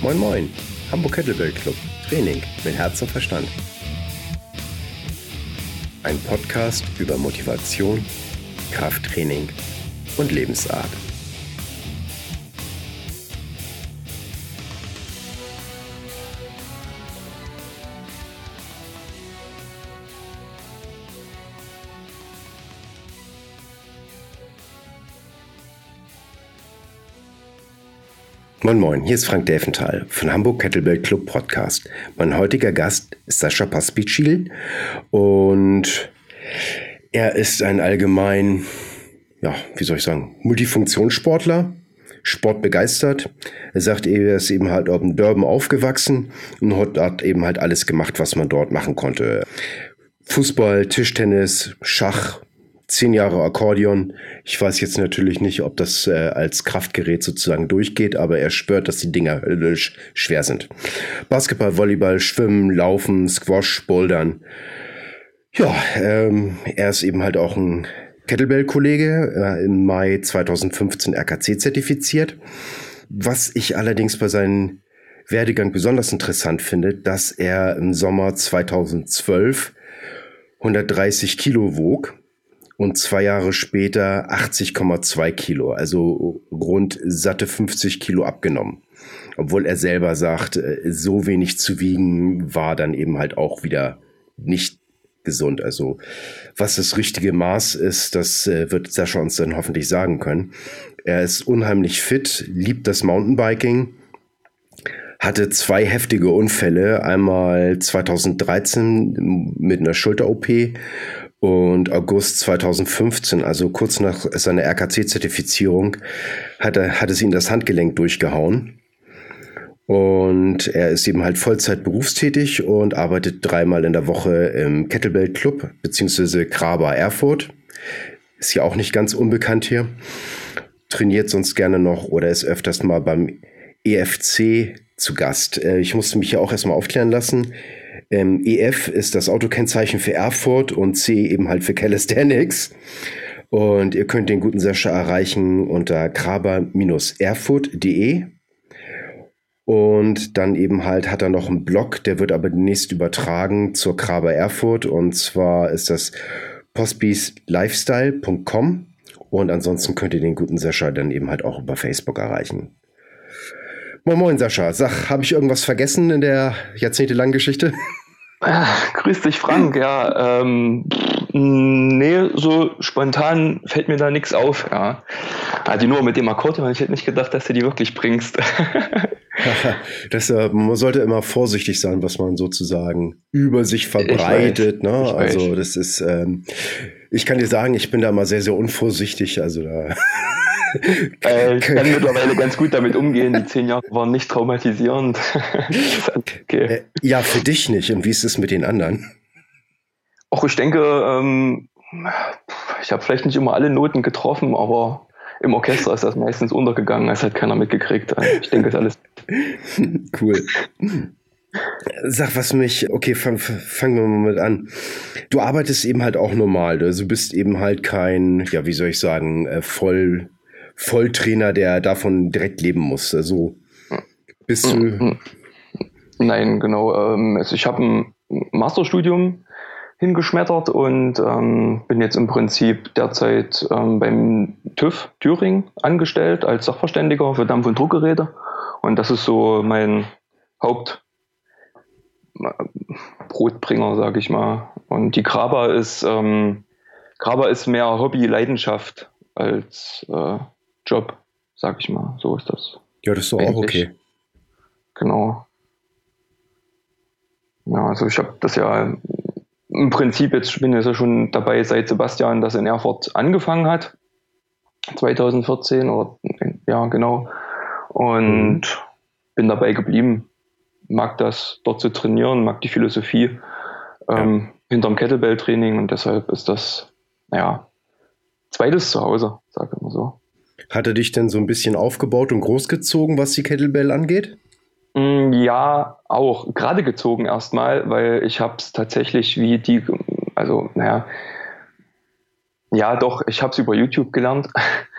Moin Moin, Hamburg Kettlebell Club, Training mit Herz und Verstand. Ein Podcast über Motivation, Krafttraining und Lebensart. Moin Moin, hier ist Frank Delfenthal von Hamburg Kettlebell Club Podcast. Mein heutiger Gast ist Sascha Paspicil und er ist ein allgemein, ja, wie soll ich sagen, Multifunktionssportler, sportbegeistert. Er sagt, er ist eben halt auf dem Durban aufgewachsen und hat eben halt alles gemacht, was man dort machen konnte. Fußball, Tischtennis, Schach, zehn Jahre Akkordeon. Ich weiß jetzt natürlich nicht, ob das äh, als Kraftgerät sozusagen durchgeht, aber er spürt, dass die Dinger höllisch schwer sind. Basketball, Volleyball, Schwimmen, Laufen, Squash, Bouldern. Ja, ähm, er ist eben halt auch ein Kettlebell-Kollege, äh, im Mai 2015 RKC zertifiziert. Was ich allerdings bei seinem Werdegang besonders interessant finde, dass er im Sommer 2012 130 Kilo wog und zwei Jahre später 80,2 Kilo, also rund satte 50 Kilo abgenommen. Obwohl er selber sagt, äh, so wenig zu wiegen war dann eben halt auch wieder nicht gesund. Also was das richtige Maß ist, das äh, wird Sascha uns dann hoffentlich sagen können. Er ist unheimlich fit, liebt das Mountainbiking, hatte zwei heftige Unfälle. Einmal 2013 mit einer Schulter-OP und August 2015, also kurz nach seiner RKC-Zertifizierung, hat, er, hat es ihn das Handgelenk durchgehauen. Und er ist eben halt Vollzeit berufstätig und arbeitet dreimal in der Woche im Kettlebell Club, beziehungsweise Kraber Erfurt. Ist ja auch nicht ganz unbekannt hier. Trainiert sonst gerne noch oder ist öfters mal beim EFC zu Gast. Äh, ich musste mich ja auch erstmal aufklären lassen. Ähm, EF ist das Autokennzeichen für Erfurt und C eben halt für Calisthenics. Und ihr könnt den guten Sascha erreichen unter kraber-erfurt.de. Und dann eben halt hat er noch einen Blog, der wird aber demnächst übertragen zur Kraber Erfurt. Und zwar ist das postbieslifestyle.com. Und ansonsten könnt ihr den guten Sascha dann eben halt auch über Facebook erreichen. Moin Moin Sascha, sag, habe ich irgendwas vergessen in der jahrzehntelangen Geschichte? Ja, grüß dich Frank, ja. Ähm, nee, so spontan fällt mir da nichts auf, ja. Also nur mit dem Akkordeon, ich hätte nicht gedacht, dass du die wirklich bringst. das, äh, man sollte immer vorsichtig sein, was man sozusagen über sich verbreitet. Ne? Also das ist, ähm, ich kann dir sagen, ich bin da mal sehr, sehr unvorsichtig. Also da äh, ich kann mittlerweile ganz gut damit umgehen. Die zehn Jahre waren nicht traumatisierend. okay. Äh, ja, für dich nicht. Und wie ist es mit den anderen? Auch ich denke, ähm, ich habe vielleicht nicht immer alle Noten getroffen, aber im Orchester ist das meistens untergegangen. Es hat keiner mitgekriegt. Ich denke, das ist alles. cool. Sag, was mich, okay, fangen fang wir mal mit an. Du arbeitest eben halt auch normal. Also du bist eben halt kein, ja, wie soll ich sagen, äh, voll Volltrainer, der davon direkt leben muss. Also bist du. Mm, mm. Nein, genau. Also ich habe ein Masterstudium hingeschmettert und ähm, bin jetzt im Prinzip derzeit ähm, beim TÜV Thüringen angestellt als Sachverständiger für Dampf- und Druckgeräte. Und das ist so mein Haupt Brotbringer, sage ich mal. Und die Graber ist, ähm, Graber ist mehr Hobby, Leidenschaft als äh, Job, sag ich mal. So ist das. Ja, das ist doch auch okay. Genau. Ja, also ich habe das ja im Prinzip jetzt, ich bin jetzt ja schon dabei, seit Sebastian das in Erfurt angefangen hat. 2014 oder ja, genau. Und mhm. bin dabei geblieben. Mag das dort zu trainieren, mag die Philosophie ähm, ja. hinterm Kettlebell-Training und deshalb ist das, naja, zweites Zuhause, sage ich mal so. Hat er dich denn so ein bisschen aufgebaut und großgezogen, was die Kettlebell angeht? Mm, ja, auch gerade gezogen erstmal, weil ich habe es tatsächlich wie die, also naja, ja doch, ich habe es über YouTube gelernt.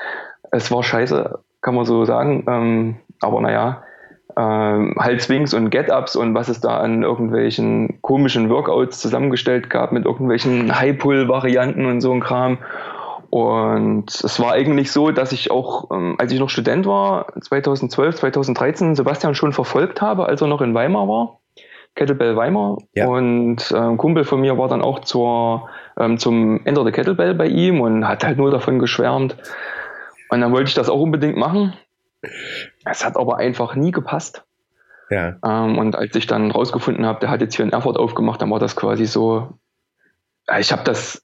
es war scheiße, kann man so sagen. Ähm, aber naja, ähm, halt Swings und Get-Ups und was es da an irgendwelchen komischen Workouts zusammengestellt gab mit irgendwelchen High-Pull-Varianten und so ein Kram. Und es war eigentlich so, dass ich auch, ähm, als ich noch Student war, 2012, 2013, Sebastian schon verfolgt habe, als er noch in Weimar war. Kettlebell Weimar. Ja. Und äh, ein Kumpel von mir war dann auch zur, ähm, zum Ender der Kettlebell bei ihm und hat halt nur davon geschwärmt. Und dann wollte ich das auch unbedingt machen. Es hat aber einfach nie gepasst. Ja. Ähm, und als ich dann rausgefunden habe, der hat jetzt hier in Erfurt aufgemacht, dann war das quasi so, ich habe das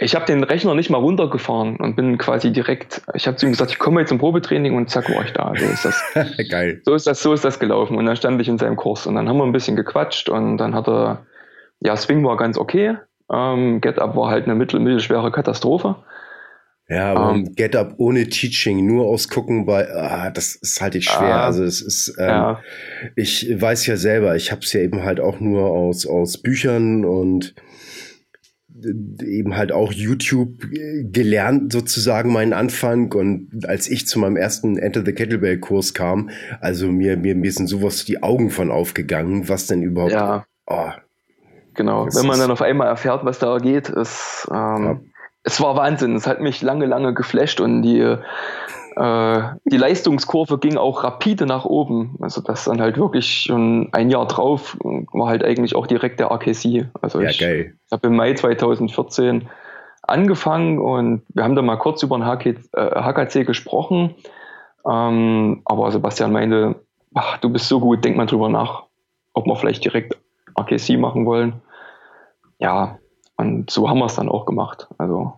ich habe den Rechner nicht mal runtergefahren und bin quasi direkt, ich habe zu ihm gesagt, ich komme jetzt zum Probetraining und zack, war ich da. So ist das. Geil. So ist das, so ist das gelaufen. Und dann stand ich in seinem Kurs und dann haben wir ein bisschen gequatscht und dann hat er, ja, Swing war ganz okay. Ähm, Get Up war halt eine mittel, mittelschwere Katastrophe. Ja, aber ähm, Get Up ohne Teaching, nur ausgucken bei, ah, das ist halt ich schwer. Ah, also es ist, ähm, ja. ich weiß ja selber, ich habe es ja eben halt auch nur aus aus Büchern und eben halt auch YouTube gelernt, sozusagen meinen Anfang. Und als ich zu meinem ersten Enter the Kettlebell Kurs kam, also mir, mir, mir sind sowas die Augen von aufgegangen, was denn überhaupt. Ja. Oh, genau. Wenn man dann auf einmal erfährt, was da geht, ist, ähm, ja. es war Wahnsinn. Es hat mich lange, lange geflasht und die, äh, die Leistungskurve ging auch rapide nach oben. Also das dann halt wirklich schon ein Jahr drauf war halt eigentlich auch direkt der RKC. Also ja, ich, ich habe im Mai 2014 angefangen und wir haben da mal kurz über den HK, äh, HKC gesprochen. Ähm, aber Sebastian meinte, ach, du bist so gut, denk mal drüber nach, ob wir vielleicht direkt RKC machen wollen. Ja, und so haben wir es dann auch gemacht. Also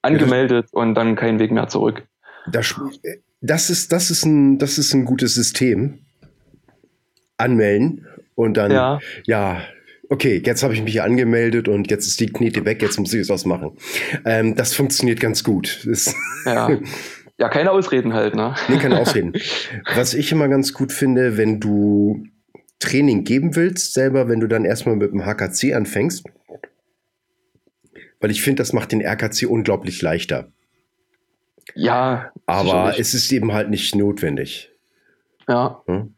angemeldet und dann kein Weg mehr zurück. Das, das, ist, das, ist ein, das ist ein gutes System. Anmelden und dann, ja, ja okay, jetzt habe ich mich angemeldet und jetzt ist die Knete weg, jetzt muss ich es ausmachen. Ähm, das funktioniert ganz gut. Das ja. ja, keine Ausreden halt, ne? Nee, keine Ausreden. Was ich immer ganz gut finde, wenn du Training geben willst, selber, wenn du dann erstmal mit dem HKC anfängst, weil ich finde, das macht den RKC unglaublich leichter. Ja. Aber es ist eben halt nicht notwendig. Ja. Hm?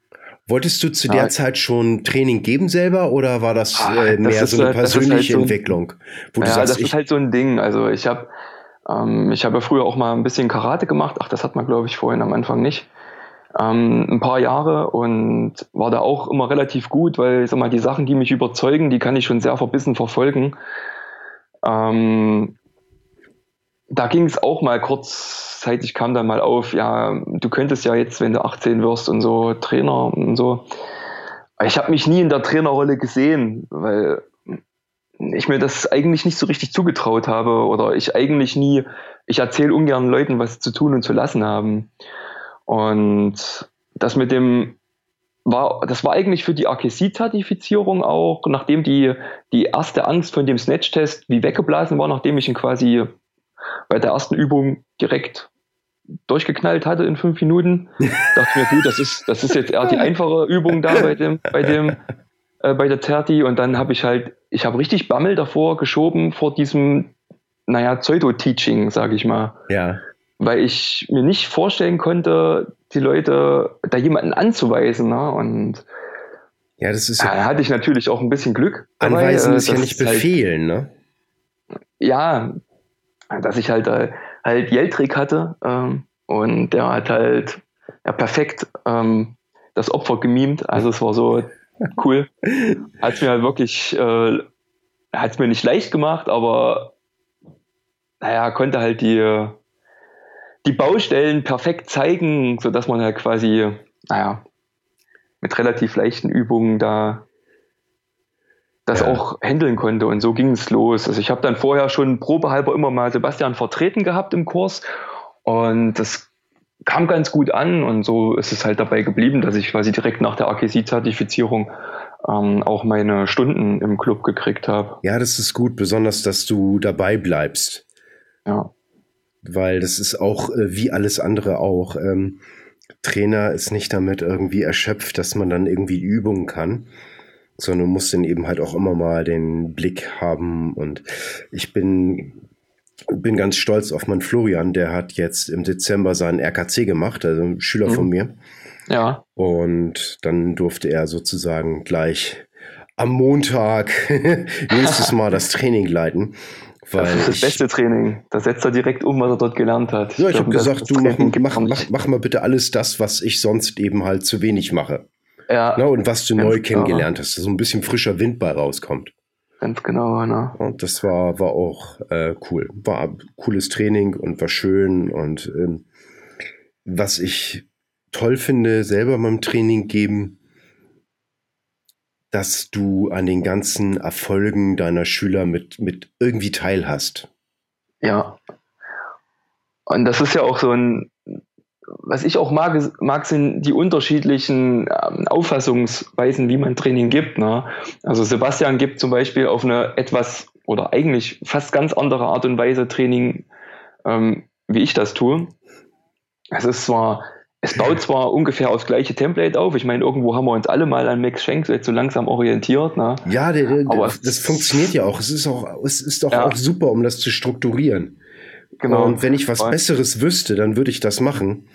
Wolltest du zu der ja. Zeit schon Training geben selber oder war das ah, äh, mehr das so eine persönliche halt so Entwicklung? Wo ja, sagst, das ist halt so ein Ding. Also ich habe ähm, ich habe früher auch mal ein bisschen Karate gemacht. Ach, das hat man glaube ich vorhin am Anfang nicht. Ähm, ein paar Jahre und war da auch immer relativ gut, weil ich sag mal, die Sachen, die mich überzeugen, die kann ich schon sehr verbissen verfolgen. Ähm, da ging es auch mal kurzzeitig, kam dann mal auf, ja, du könntest ja jetzt, wenn du 18 wirst und so, Trainer und so. Ich habe mich nie in der Trainerrolle gesehen, weil ich mir das eigentlich nicht so richtig zugetraut habe oder ich eigentlich nie, ich erzähle ungern Leuten, was zu tun und zu lassen haben. Und das mit dem war, das war eigentlich für die AKC-Zertifizierung auch, nachdem die, die erste Angst von dem Snatch-Test wie weggeblasen war, nachdem ich ihn quasi bei der ersten Übung direkt durchgeknallt hatte in fünf Minuten. dachte mir, gut, das ist, das ist jetzt eher die einfache Übung da bei dem, bei dem, äh, bei der Terti. Und dann habe ich halt, ich habe richtig Bammel davor geschoben vor diesem, naja, Pseudo-Teaching, sage ich mal. Ja. Weil ich mir nicht vorstellen konnte, die Leute da jemanden anzuweisen. Ne? Und ja, das ist ja. Da hatte ich natürlich auch ein bisschen Glück. Anweisen dabei, ist ja nicht befehlen, halt, ne? Ja, dass ich halt äh, halt Jeltrik hatte ähm, und der hat halt ja, perfekt ähm, das Opfer gemimt. Also es war so cool. Hat mir halt wirklich, äh, hat es mir nicht leicht gemacht, aber naja, konnte halt die, die Baustellen perfekt zeigen, sodass man halt quasi, naja, mit relativ leichten Übungen da das ja. auch handeln konnte. Und so ging es los. Also ich habe dann vorher schon probehalber immer mal Sebastian vertreten gehabt im Kurs. Und das kam ganz gut an. Und so ist es halt dabei geblieben, dass ich quasi direkt nach der AKC-Zertifizierung ähm, auch meine Stunden im Club gekriegt habe. Ja, das ist gut, besonders, dass du dabei bleibst. Ja. Weil das ist auch äh, wie alles andere auch. Ähm, Trainer ist nicht damit irgendwie erschöpft, dass man dann irgendwie Übungen kann sondern muss dann eben halt auch immer mal den Blick haben. Und ich bin, bin ganz stolz auf meinen Florian, der hat jetzt im Dezember seinen RKC gemacht, also ein Schüler mhm. von mir. Ja. Und dann durfte er sozusagen gleich am Montag nächstes Mal das Training leiten. Weil das ist das ich, beste Training. Da setzt er direkt um, was er dort gelernt hat. Ja, ich, ich habe gesagt, du mach, mach, mach, mach, mal bitte alles das, was ich sonst eben halt zu wenig mache. Ja. Na, und was du neu kennengelernt hast, dass so ein bisschen frischer Wind bei rauskommt. Ganz genau, ne? Und das war, war auch äh, cool. War cooles Training und war schön. Und ähm, was ich toll finde, selber beim Training geben, dass du an den ganzen Erfolgen deiner Schüler mit, mit irgendwie teilhast. Ja. Und das ist ja auch so ein, was ich auch mag, mag sind die unterschiedlichen ähm, Auffassungsweisen, wie man Training gibt. Ne? Also Sebastian gibt zum Beispiel auf eine etwas oder eigentlich fast ganz andere Art und Weise Training, ähm, wie ich das tue. Es ist zwar es baut zwar ungefähr aufs gleiche Template auf. Ich meine, irgendwo haben wir uns alle mal an Max Schenk jetzt so langsam orientiert. Ne? Ja, der, der, aber das funktioniert ja auch. Es ist auch, es ist doch ja. auch super, um das zu strukturieren. Genau. Und wenn ich was und Besseres wüsste, dann würde ich das machen.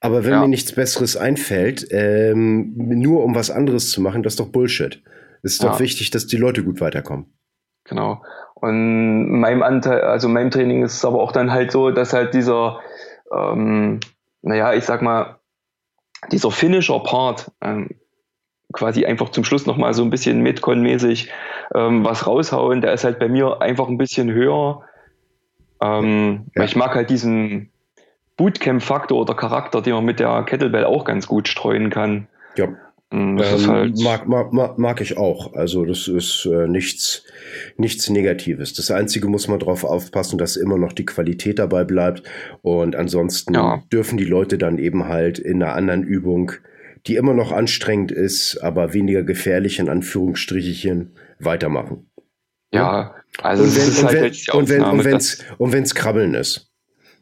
Aber wenn ja. mir nichts Besseres einfällt, ähm, nur um was anderes zu machen, das ist doch Bullshit. Es ist ja. doch wichtig, dass die Leute gut weiterkommen. Genau. Und meinem Anteil, also meinem Training ist es aber auch dann halt so, dass halt dieser ähm, naja, ich sag mal, dieser Finisher-Part, ähm, quasi einfach zum Schluss nochmal so ein bisschen Metcon-mäßig ähm, was raushauen, der ist halt bei mir einfach ein bisschen höher. Ähm, ja. Ich mag halt diesen Bootcamp-Faktor oder Charakter, den man mit der Kettlebell auch ganz gut streuen kann. Ja. Ähm, halt mag, mag, mag ich auch. Also das ist äh, nichts, nichts Negatives. Das Einzige muss man darauf aufpassen, dass immer noch die Qualität dabei bleibt. Und ansonsten ja. dürfen die Leute dann eben halt in einer anderen Übung, die immer noch anstrengend ist, aber weniger gefährlich in Anführungsstrichen, weitermachen. Ja, also und wenn, es ist halt wenn, und wenn, und und wenn's Krabbeln ist.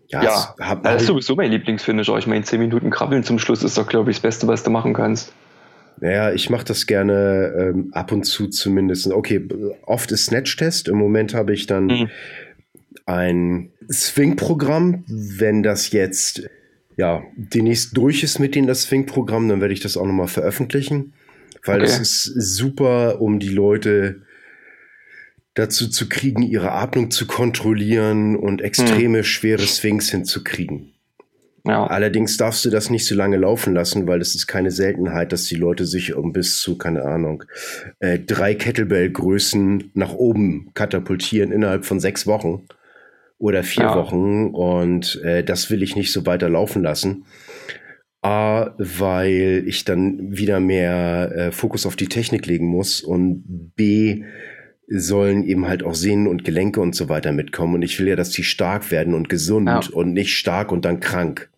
Ja, ja hab, das ist sowieso mein Lieblingsfinisher. Ich meine, 10 Minuten Krabbeln zum Schluss ist doch, glaube ich, das Beste, was du machen kannst. Naja, ich mache das gerne ähm, ab und zu zumindest. Okay, oft ist Snatch-Test. Im Moment habe ich dann mhm. ein Swing-Programm. Wenn das jetzt ja demnächst durch ist mit dem das Swing-Programm, dann werde ich das auch nochmal veröffentlichen. Weil es okay. ist super, um die Leute dazu zu kriegen, ihre Atmung zu kontrollieren und extreme mhm. schwere Swings hinzukriegen. Ja. Allerdings darfst du das nicht so lange laufen lassen, weil es ist keine Seltenheit, dass die Leute sich um bis zu, keine Ahnung, äh, drei Kettlebell-Größen nach oben katapultieren innerhalb von sechs Wochen oder vier ja. Wochen. Und äh, das will ich nicht so weiter laufen lassen. A, weil ich dann wieder mehr äh, Fokus auf die Technik legen muss und B, sollen eben halt auch Sehnen und Gelenke und so weiter mitkommen. Und ich will ja, dass die stark werden und gesund ja. und nicht stark und dann krank.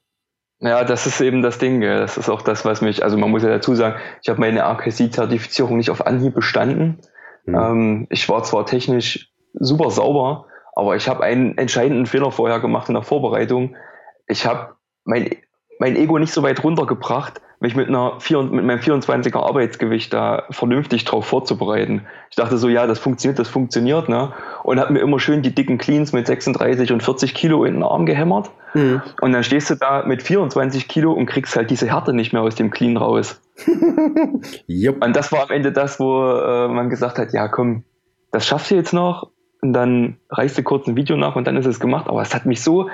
Ja, das ist eben das Ding. Das ist auch das, was mich, also man muss ja dazu sagen, ich habe meine RKC-Zertifizierung nicht auf Anhieb bestanden. Mhm. Ähm, ich war zwar technisch super sauber, aber ich habe einen entscheidenden Fehler vorher gemacht in der Vorbereitung. Ich habe mein, mein Ego nicht so weit runtergebracht, mich mit, einer, mit meinem 24er Arbeitsgewicht da vernünftig drauf vorzubereiten. Ich dachte so, ja, das funktioniert, das funktioniert, ne? Und habe mir immer schön die dicken Cleans mit 36 und 40 Kilo in den Arm gehämmert. Mhm. Und dann stehst du da mit 24 Kilo und kriegst halt diese Härte nicht mehr aus dem Clean raus. yep. Und das war am Ende das, wo äh, man gesagt hat, ja komm, das schaffst du jetzt noch. Und dann reichst du kurz ein Video nach und dann ist es gemacht. Aber es hat mich so,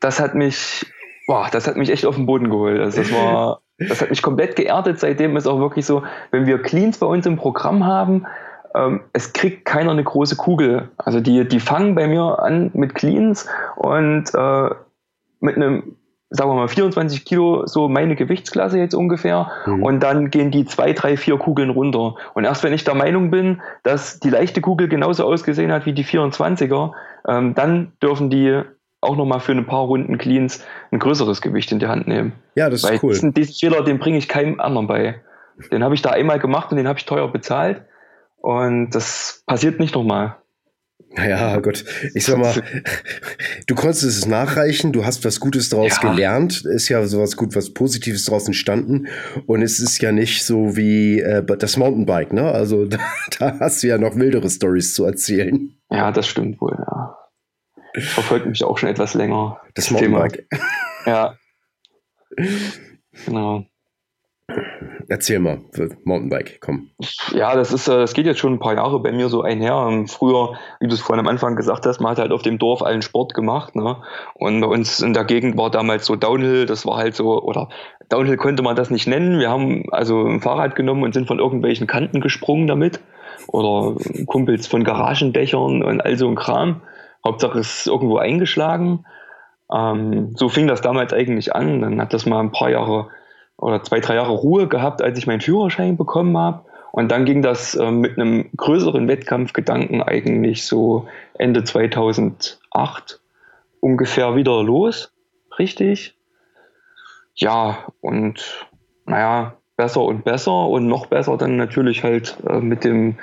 das hat mich boah, das hat mich echt auf den Boden geholt. Also das war, das hat mich komplett geerdet. Seitdem ist auch wirklich so, wenn wir Cleans bei uns im Programm haben, ähm, es kriegt keiner eine große Kugel. Also die, die fangen bei mir an mit Cleans und äh, mit einem, sagen wir mal, 24 Kilo, so meine Gewichtsklasse jetzt ungefähr. Mhm. Und dann gehen die zwei, drei, vier Kugeln runter. Und erst wenn ich der Meinung bin, dass die leichte Kugel genauso ausgesehen hat wie die 24er, ähm, dann dürfen die auch nochmal für ein paar Runden Cleans ein größeres Gewicht in die Hand nehmen. Ja, das ist Weil cool. Diesen, diesen Fehler, den bringe ich keinem anderen bei. Den habe ich da einmal gemacht und den habe ich teuer bezahlt. Und das passiert nicht nochmal. Naja, Gott, ich sag mal, du konntest es nachreichen, du hast was Gutes daraus ja. gelernt, ist ja sowas gut, was Positives daraus entstanden und es ist ja nicht so wie äh, das Mountainbike, ne? Also da, da hast du ja noch wildere Stories zu erzählen. Ja, das stimmt wohl, ja verfolgt mich auch schon etwas länger. Das, das Thema. Ja. Genau. Erzähl mal, Mountainbike, komm. Ja, das ist, das geht jetzt schon ein paar Jahre bei mir so einher. Ähm, früher, wie du es vorhin am Anfang gesagt hast, man hat halt auf dem Dorf allen Sport gemacht, ne? Und bei uns in der Gegend war damals so Downhill, das war halt so, oder Downhill konnte man das nicht nennen. Wir haben also ein Fahrrad genommen und sind von irgendwelchen Kanten gesprungen damit. Oder Kumpels von Garagendächern und all so ein Kram. Hauptsache es ist irgendwo eingeschlagen. Ähm, so fing das damals eigentlich an. Dann hat das mal ein paar Jahre oder zwei, drei Jahre Ruhe gehabt, als ich meinen Führerschein bekommen habe. Und dann ging das äh, mit einem größeren Wettkampfgedanken eigentlich so Ende 2008 ungefähr wieder los. Richtig? Ja, und naja, besser und besser und noch besser dann natürlich halt äh, mit dem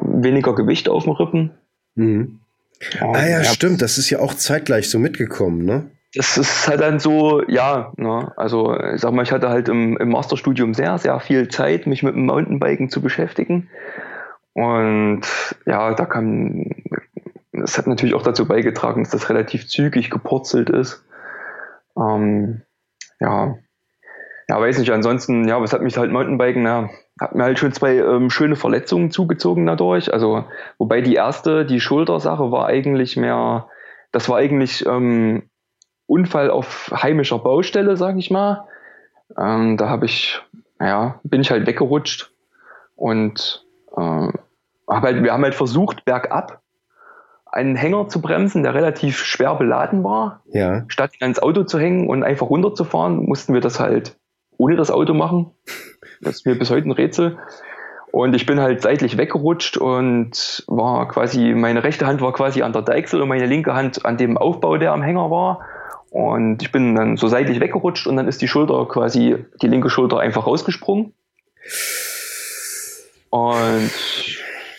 weniger Gewicht auf dem Rippen. Mhm. Ja, ah ja, ja, stimmt, das ist ja auch zeitgleich so mitgekommen, ne? das ist halt dann so, ja, ne, also ich sag mal, ich hatte halt im, im Masterstudium sehr, sehr viel Zeit, mich mit dem Mountainbiken zu beschäftigen. Und ja, da kam, das hat natürlich auch dazu beigetragen, dass das relativ zügig gepurzelt ist. Ähm, ja, ja, weiß nicht, ansonsten, ja, was hat mich halt Mountainbiken, ja, hat mir halt schon zwei ähm, schöne Verletzungen zugezogen dadurch. Also, wobei die erste, die Schultersache war eigentlich mehr, das war eigentlich ähm, Unfall auf heimischer Baustelle, sag ich mal. Ähm, da habe ich, ja, bin ich halt weggerutscht und äh, hab halt, wir haben halt versucht, bergab einen Hänger zu bremsen, der relativ schwer beladen war. Ja. Statt ihn ans Auto zu hängen und einfach runterzufahren, mussten wir das halt ohne das Auto machen. Das ist mir bis heute ein Rätsel. Und ich bin halt seitlich weggerutscht und war quasi, meine rechte Hand war quasi an der Deichsel und meine linke Hand an dem Aufbau, der am Hänger war. Und ich bin dann so seitlich weggerutscht und dann ist die Schulter quasi, die linke Schulter einfach rausgesprungen. Und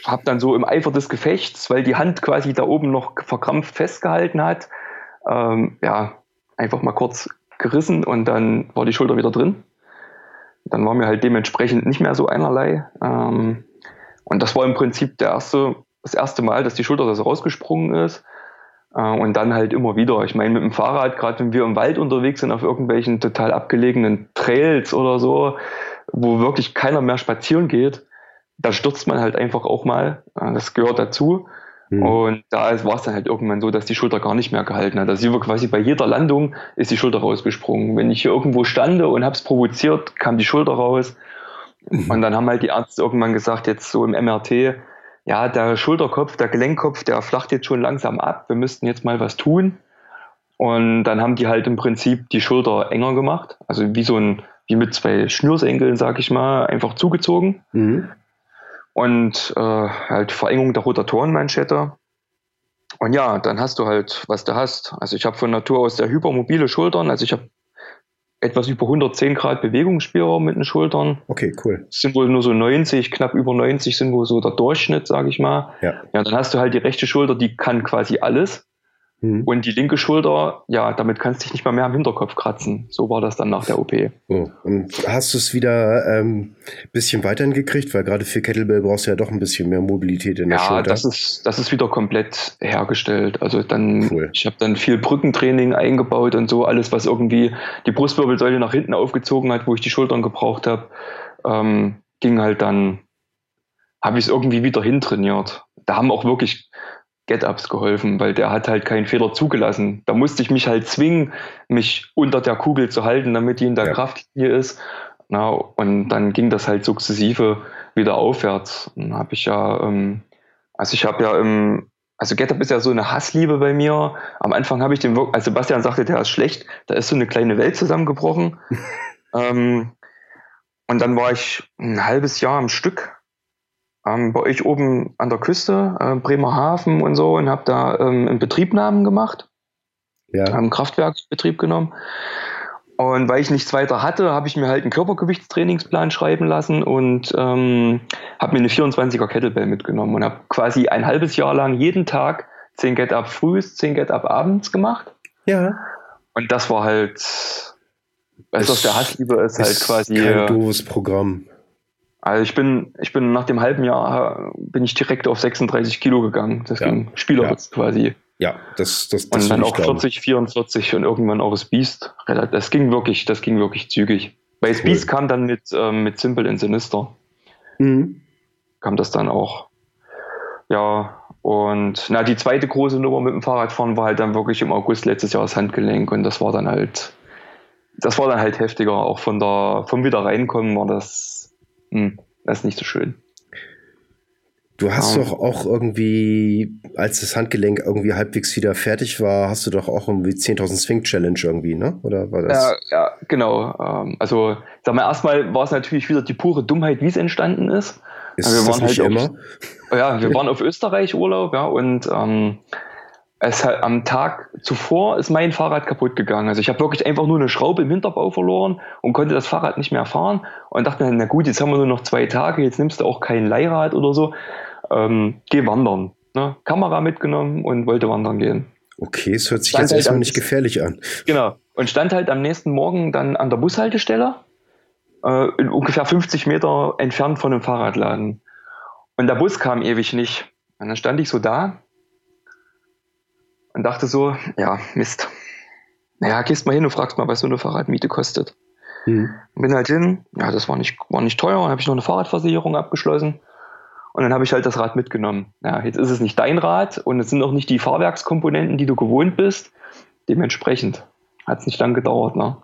habe dann so im Eifer des Gefechts, weil die Hand quasi da oben noch verkrampft festgehalten hat, ähm, ja, einfach mal kurz gerissen und dann war die Schulter wieder drin. Dann war mir halt dementsprechend nicht mehr so einerlei. Ähm, und das war im Prinzip der erste, das erste Mal, dass die Schulter so rausgesprungen ist. Äh, und dann halt immer wieder. Ich meine, mit dem Fahrrad, gerade wenn wir im Wald unterwegs sind, auf irgendwelchen total abgelegenen Trails oder so, wo wirklich keiner mehr spazieren geht, da stürzt man halt einfach auch mal. Äh, das gehört dazu. Mhm. Und da war es dann halt irgendwann so, dass die Schulter gar nicht mehr gehalten hat. Also quasi bei jeder Landung ist die Schulter rausgesprungen. Wenn ich hier irgendwo stande und hab's provoziert, kam die Schulter raus. Mhm. Und dann haben halt die Ärzte irgendwann gesagt, jetzt so im MRT, ja, der Schulterkopf, der Gelenkkopf, der flacht jetzt schon langsam ab, wir müssten jetzt mal was tun. Und dann haben die halt im Prinzip die Schulter enger gemacht, also wie so ein, wie mit zwei Schnürsenkeln, sag ich mal, einfach zugezogen. Mhm. Und äh, halt Verengung der Rotatorenmanschette. Und ja, dann hast du halt, was du hast. Also ich habe von Natur aus sehr hypermobile Schultern, also ich habe etwas über 110 Grad Bewegungsspielraum mit den Schultern. Okay, cool. Das sind wohl nur so 90, knapp über 90 sind wohl so der Durchschnitt, sage ich mal. Ja. ja, dann hast du halt die rechte Schulter, die kann quasi alles. Mhm. Und die linke Schulter, ja, damit kannst du dich nicht mal mehr am Hinterkopf kratzen. So war das dann nach der OP. Oh. Und hast du es wieder ein ähm, bisschen weiterhin gekriegt? Weil gerade für Kettlebell brauchst du ja doch ein bisschen mehr Mobilität in der ja, Schulter. Ja, das ist, das ist wieder komplett hergestellt. Also dann, cool. ich habe dann viel Brückentraining eingebaut und so, alles, was irgendwie die Brustwirbelsäule nach hinten aufgezogen hat, wo ich die Schultern gebraucht habe, ähm, ging halt dann, habe ich es irgendwie wieder hintrainiert. Da haben auch wirklich Get-Ups geholfen, weil der hat halt keinen Fehler zugelassen. Da musste ich mich halt zwingen, mich unter der Kugel zu halten, damit die in der ja. Kraftlinie ist. Na, und dann ging das halt sukzessive wieder aufwärts. Dann habe ich ja, ähm, also ich habe ja im, also GetUp ist ja so eine Hassliebe bei mir. Am Anfang habe ich den, als Sebastian sagte, der ist schlecht, da ist so eine kleine Welt zusammengebrochen. ähm, und dann war ich ein halbes Jahr am Stück ähm, bei euch oben an der Küste, äh, Bremerhaven und so, und habe da ähm, einen Betriebnahmen gemacht. Ja. Haben Kraftwerksbetrieb genommen. Und weil ich nichts weiter hatte, habe ich mir halt einen Körpergewichtstrainingsplan schreiben lassen und ähm, habe mir eine 24er Kettlebell mitgenommen und habe quasi ein halbes Jahr lang jeden Tag 10 Get-Up frühs, 10 Get-Up abends gemacht. Ja. Und das war halt, was aus der Hassliebe ist, ist halt quasi. Kein äh, doofes Programm. Also ich bin, ich bin nach dem halben Jahr bin ich direkt auf 36 Kilo gegangen. Das ja. ging spielerisch ja. quasi. Ja, das, das, das Und dann auch 40, 44 und irgendwann auch das Biest. Das ging wirklich, das ging wirklich zügig. Bei Beast kam dann mit, ähm, mit Simple and Sinister. Mhm. Kam das dann auch. Ja, und na, die zweite große Nummer mit dem Fahrradfahren war halt dann wirklich im August letztes Jahr das Handgelenk und das war dann halt, das war dann halt heftiger. Auch von der, vom wieder reinkommen war das, hm, das ist nicht so schön. Du hast ja. doch auch irgendwie, als das Handgelenk irgendwie halbwegs wieder fertig war, hast du doch auch irgendwie 10.000 Swing Challenge irgendwie, ne? Oder war das? Ja, ja genau. Ähm, also, sag mal, erstmal war es natürlich wieder die pure Dummheit, wie es entstanden ist. Ist wir das nicht halt immer? Auf, ja, wir waren auf Österreich Urlaub, ja, und ähm, es hat, am Tag zuvor ist mein Fahrrad kaputt gegangen. Also ich habe wirklich einfach nur eine Schraube im Hinterbau verloren und konnte das Fahrrad nicht mehr fahren und dachte na gut, jetzt haben wir nur noch zwei Tage, jetzt nimmst du auch kein Leihrad oder so ähm, geh wandern. Ne? Kamera mitgenommen und wollte wandern gehen. Okay, es hört sich stand jetzt halt erstmal nicht gefährlich an. Genau. Und stand halt am nächsten Morgen dann an der Bushaltestelle, äh, ungefähr 50 Meter entfernt von dem Fahrradladen. Und der Bus kam ewig nicht. Und dann stand ich so da und dachte so, ja, Mist. Naja, gehst mal hin und fragst mal, was so eine Fahrradmiete kostet. Mhm. Bin halt hin, ja, das war nicht, war nicht teuer, dann habe ich noch eine Fahrradversicherung abgeschlossen. Und dann habe ich halt das Rad mitgenommen. Ja, jetzt ist es nicht dein Rad und es sind auch nicht die Fahrwerkskomponenten, die du gewohnt bist. Dementsprechend hat es nicht lang gedauert. Ne?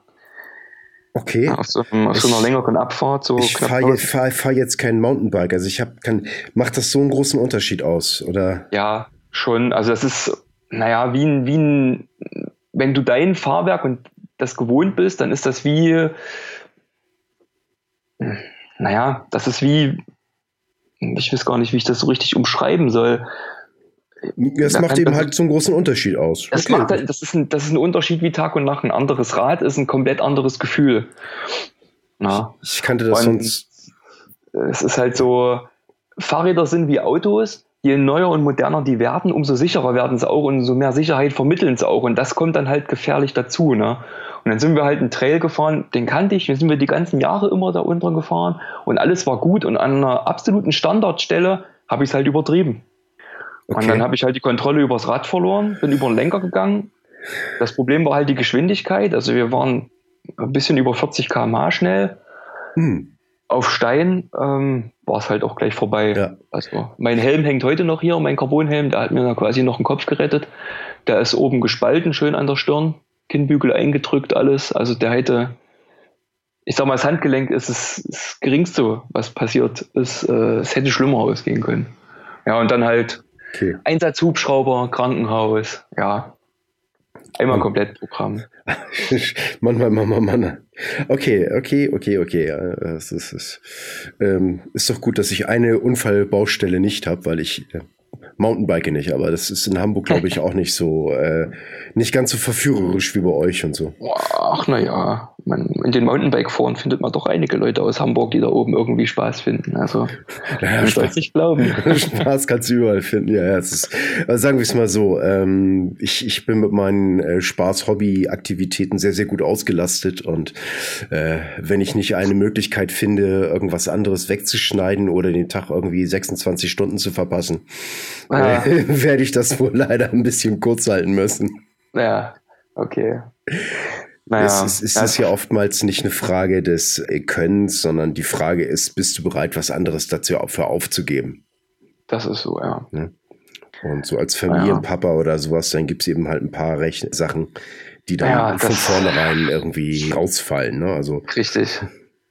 Okay. Ja, auf, so, auf so, einer längeren Abfahrt. So ich fahre fahr, fahr jetzt kein Mountainbike. Also ich habe macht das so einen großen Unterschied aus, oder? Ja, schon. Also das ist, naja, wie ein, wie ein, wenn du dein Fahrwerk und das gewohnt bist, dann ist das wie, naja, das ist wie, ich weiß gar nicht, wie ich das so richtig umschreiben soll. Es da macht eben halt so einen großen Unterschied aus. Das, okay. macht, halt, das, ist ein, das ist ein Unterschied wie Tag und Nacht. Ein anderes Rad ist ein komplett anderes Gefühl. Ja. Ich kannte das und sonst. Es ist halt so, Fahrräder sind wie Autos. Je neuer und moderner die werden, umso sicherer werden sie auch und umso mehr Sicherheit vermitteln sie auch. Und das kommt dann halt gefährlich dazu. Ne? Und dann sind wir halt einen Trail gefahren, den kannte ich, den sind wir die ganzen Jahre immer da unten gefahren und alles war gut und an einer absoluten Standardstelle habe ich es halt übertrieben. Okay. Und dann habe ich halt die Kontrolle übers Rad verloren, bin über den Lenker gegangen. Das Problem war halt die Geschwindigkeit, also wir waren ein bisschen über 40 km/h schnell. Hm. Auf Stein ähm, war es halt auch gleich vorbei. Ja. Also mein Helm hängt heute noch hier, mein Carbonhelm, der hat mir quasi noch den Kopf gerettet. Der ist oben gespalten, schön an der Stirn. Kinnbügel eingedrückt, alles. Also der hätte, ich sag mal, das Handgelenk ist das, das Geringste, was passiert ist. Äh, es hätte schlimmer ausgehen können. Ja, und dann halt okay. Einsatzhubschrauber, Krankenhaus, ja. Einmal komplett Programm. Mann, Mann, Mann, Mann, Mann. Okay, okay, okay, okay. Es ist, ist, ähm, ist doch gut, dass ich eine Unfallbaustelle nicht habe, weil ich äh, Mountainbike nicht, aber das ist in Hamburg, glaube ich, auch nicht so, äh, nicht ganz so verführerisch wie bei euch und so. Ach, naja, man, in den Mountainbike-Foren findet man doch einige Leute aus Hamburg, die da oben irgendwie Spaß finden. Also, ja, ich Spaß, nicht glauben. Spaß kannst du überall finden, ja, ja. Es ist, also sagen wir es mal so, ähm, ich, ich bin mit meinen äh, Spaß-Hobby-Aktivitäten sehr, sehr gut ausgelastet und äh, wenn ich nicht eine Möglichkeit finde, irgendwas anderes wegzuschneiden oder den Tag irgendwie 26 Stunden zu verpassen, ah. äh, werde ich das wohl leider ein bisschen kurz halten müssen. Ja, okay. Naja, es, ist, es ist ja oftmals nicht eine Frage des Könnens, sondern die Frage ist, bist du bereit, was anderes dazu für aufzugeben? Das ist so, ja. ja. Und so als Familienpapa oder sowas, dann gibt es eben halt ein paar Rech Sachen, die dann ja, von vornherein irgendwie rausfallen. Ne? Also, richtig.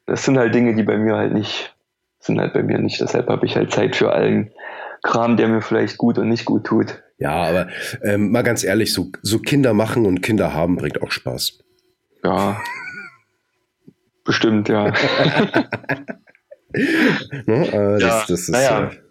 Das sind halt Dinge, die bei mir halt nicht, sind halt bei mir nicht. Deshalb habe ich halt Zeit für allen Kram, der mir vielleicht gut und nicht gut tut. Ja, aber ähm, mal ganz ehrlich, so, so Kinder machen und Kinder haben bringt auch Spaß. Ja. Bestimmt, ja. ne? äh, das, ja, das ist, naja. Äh,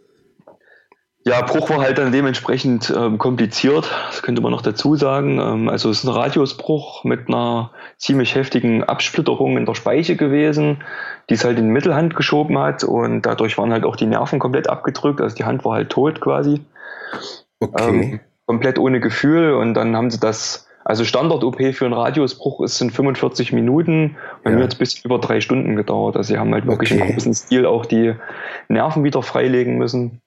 ja, Bruch war halt dann dementsprechend ähm, kompliziert, das könnte man noch dazu sagen. Ähm, also es ist ein Radiusbruch mit einer ziemlich heftigen Absplitterung in der Speiche gewesen, die es halt in die Mittelhand geschoben hat und dadurch waren halt auch die Nerven komplett abgedrückt, also die Hand war halt tot quasi. Okay. Ähm, komplett ohne Gefühl und dann haben sie das, also Standard-OP für einen Radiusbruch ist sind 45 Minuten, bei ja. mir hat es bis über drei Stunden gedauert. Also sie haben halt wirklich okay. im großen Stil auch die Nerven wieder freilegen müssen.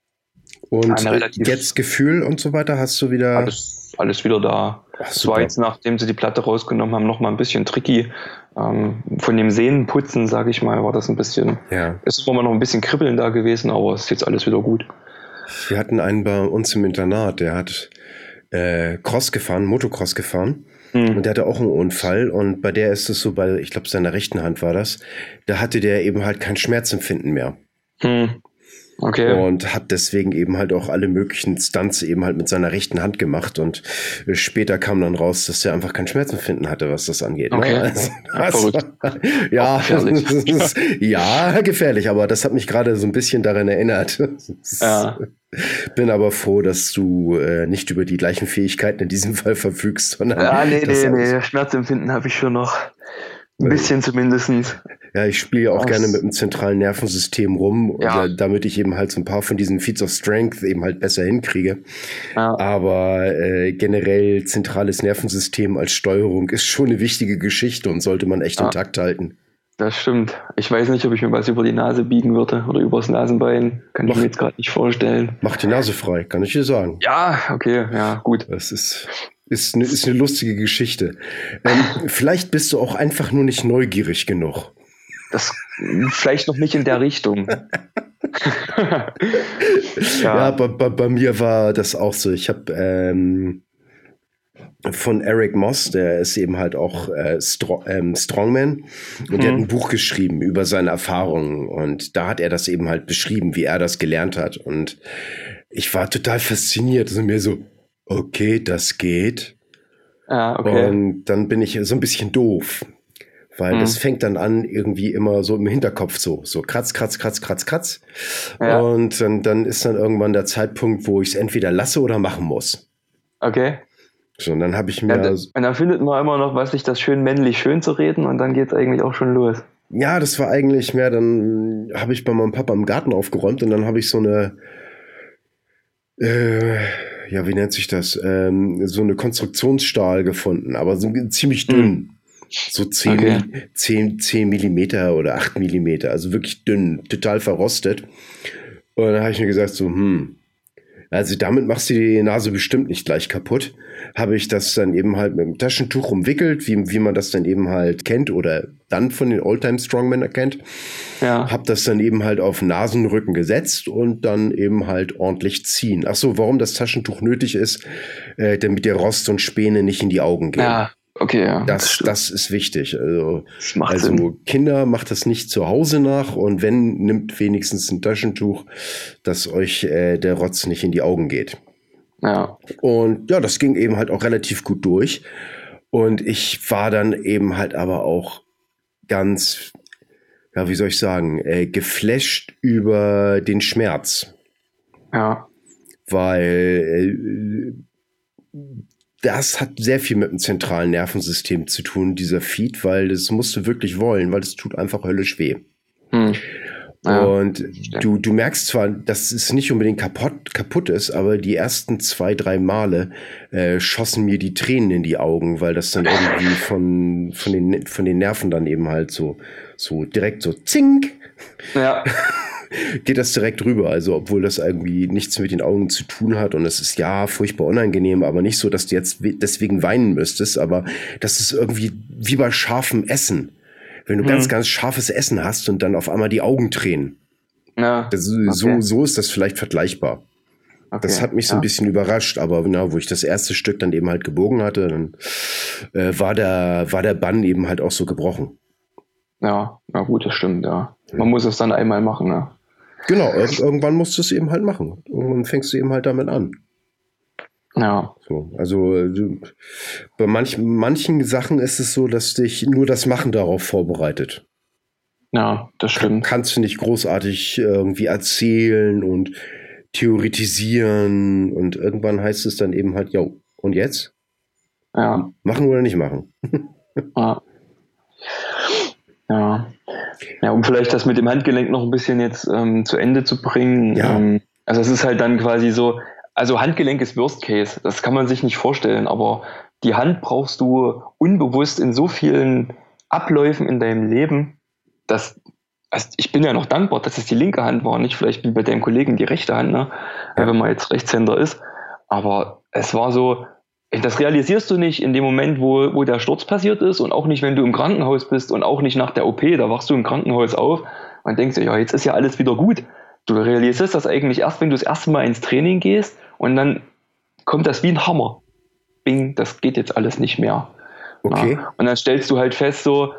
Und jetzt Gefühl und so weiter hast du wieder. Alles, alles wieder da. das war jetzt, nachdem sie die Platte rausgenommen haben, noch mal ein bisschen tricky. Ähm, von dem Sehnenputzen, sage ich mal, war das ein bisschen, ja. ist immer noch ein bisschen kribbeln da gewesen, aber es ist jetzt alles wieder gut. Wir hatten einen bei uns im Internat, der hat äh, Cross gefahren, Motocross gefahren. Mhm. Und der hatte auch einen Unfall und bei der ist es so, bei, ich glaube, seiner rechten Hand war das, da hatte der eben halt kein Schmerzempfinden mehr. Mhm. Okay. Und hat deswegen eben halt auch alle möglichen Stunts eben halt mit seiner rechten Hand gemacht. Und später kam dann raus, dass er einfach kein Schmerzempfinden hatte, was das angeht. Ne? Okay. Ne? Also, also, ja, gefährlich. ja, gefährlich, aber das hat mich gerade so ein bisschen daran erinnert. Ja. Bin aber froh, dass du äh, nicht über die gleichen Fähigkeiten in diesem Fall verfügst, sondern. Ja, nee, nee, nee. Schmerzempfinden habe ich schon noch. Ein bisschen zumindest. Ja, ich spiele ja auch gerne mit dem zentralen Nervensystem rum, ja. damit ich eben halt so ein paar von diesen Feats of Strength eben halt besser hinkriege. Ja. Aber äh, generell zentrales Nervensystem als Steuerung ist schon eine wichtige Geschichte und sollte man echt ja. Takt halten. Das stimmt. Ich weiß nicht, ob ich mir was über die Nase biegen würde oder übers Nasenbein. Kann mach, ich mir jetzt gerade nicht vorstellen. Mach die Nase frei, kann ich dir sagen. Ja, okay, ja, gut. Das ist ist eine, ist eine lustige Geschichte. Ähm, vielleicht bist du auch einfach nur nicht neugierig genug. Das vielleicht noch nicht in der Richtung. ja, ja bei, bei, bei, mir war das auch so. Ich habe ähm, von Eric Moss, der ist eben halt auch äh, Stro ähm, Strongman und mhm. der hat mhm. ein Buch geschrieben über seine Erfahrungen und da hat er das eben halt beschrieben, wie er das gelernt hat und ich war total fasziniert, also mir so, okay, das geht. Ah, okay. Und dann bin ich so ein bisschen doof. Weil mhm. das fängt dann an, irgendwie immer so im Hinterkopf so, so kratz, kratz, kratz, kratz, kratz. Ja. Und dann, dann ist dann irgendwann der Zeitpunkt, wo ich es entweder lasse oder machen muss. Okay. So, und dann habe ich mir. Ja, und dann findet man immer noch, was sich das schön männlich schön zu reden und dann geht es eigentlich auch schon los. Ja, das war eigentlich mehr, dann habe ich bei meinem Papa im Garten aufgeräumt und dann habe ich so eine äh, ja, wie nennt sich das? Ähm, so eine Konstruktionsstahl gefunden, aber so ziemlich dünn. Mhm. So 10, okay. 10, 10 Millimeter oder 8 Millimeter, also wirklich dünn, total verrostet. Und dann habe ich mir gesagt, so, hm, also damit machst du die Nase bestimmt nicht gleich kaputt. Habe ich das dann eben halt mit dem Taschentuch umwickelt, wie, wie man das dann eben halt kennt oder dann von den Oldtime Strongmen erkennt. Ja. Habe das dann eben halt auf Nasenrücken gesetzt und dann eben halt ordentlich ziehen. Ach so, warum das Taschentuch nötig ist, äh, damit der Rost und Späne nicht in die Augen gehen. Ja. Okay, ja. Das, das ist wichtig. Also, also Sinn. Kinder macht das nicht zu Hause nach und wenn, nimmt wenigstens ein Taschentuch, dass euch äh, der Rotz nicht in die Augen geht. Ja. Und ja, das ging eben halt auch relativ gut durch. Und ich war dann eben halt aber auch ganz, ja, wie soll ich sagen, äh, geflasht über den Schmerz. Ja. Weil äh, das hat sehr viel mit dem zentralen Nervensystem zu tun, dieser Feed, weil das musst du wirklich wollen, weil das tut einfach höllisch weh. Hm. Ja, und du, du merkst zwar, dass es nicht unbedingt kaputt, kaputt ist, aber die ersten zwei, drei Male äh, schossen mir die Tränen in die Augen, weil das dann irgendwie von, von, den, von den Nerven dann eben halt so, so direkt so zink. Ja. geht das direkt rüber. Also, obwohl das irgendwie nichts mit den Augen zu tun hat und es ist ja furchtbar unangenehm, aber nicht so, dass du jetzt deswegen weinen müsstest, aber das ist irgendwie wie bei scharfem Essen. Wenn du hm. ganz, ganz scharfes Essen hast und dann auf einmal die Augen tränen. Ja. Das, okay. so, so ist das vielleicht vergleichbar. Okay, das hat mich so ja. ein bisschen überrascht, aber na, wo ich das erste Stück dann eben halt gebogen hatte, dann äh, war der, war der Bann eben halt auch so gebrochen. Ja, na gut, das stimmt, ja. Man ja. muss es dann einmal machen, ne? Genau, irgendwann musst du es eben halt machen. Irgendwann fängst du eben halt damit an. Ja. So, also bei manch, manchen Sachen ist es so, dass dich nur das Machen darauf vorbereitet. Ja, das stimmt. Kann, kannst du nicht großartig irgendwie erzählen und theoretisieren und irgendwann heißt es dann eben halt, ja, und jetzt? Ja. Machen oder nicht machen? ja. Ja. Ja, um vielleicht das mit dem Handgelenk noch ein bisschen jetzt ähm, zu Ende zu bringen. Ja. Ähm, also es ist halt dann quasi so, also Handgelenk ist Worst Case, das kann man sich nicht vorstellen, aber die Hand brauchst du unbewusst in so vielen Abläufen in deinem Leben, dass also ich bin ja noch dankbar, dass es die linke Hand war, nicht vielleicht wie bei deinem Kollegen die rechte Hand, ne? Ja. wenn man jetzt Rechtshänder ist. Aber es war so, das realisierst du nicht in dem Moment, wo, wo der Sturz passiert ist und auch nicht, wenn du im Krankenhaus bist und auch nicht nach der OP. Da wachst du im Krankenhaus auf und denkst dir, ja, jetzt ist ja alles wieder gut. Du realisierst das eigentlich erst, wenn du das erste Mal ins Training gehst und dann kommt das wie ein Hammer. Bing, das geht jetzt alles nicht mehr. Okay. Ja, und dann stellst du halt fest, so,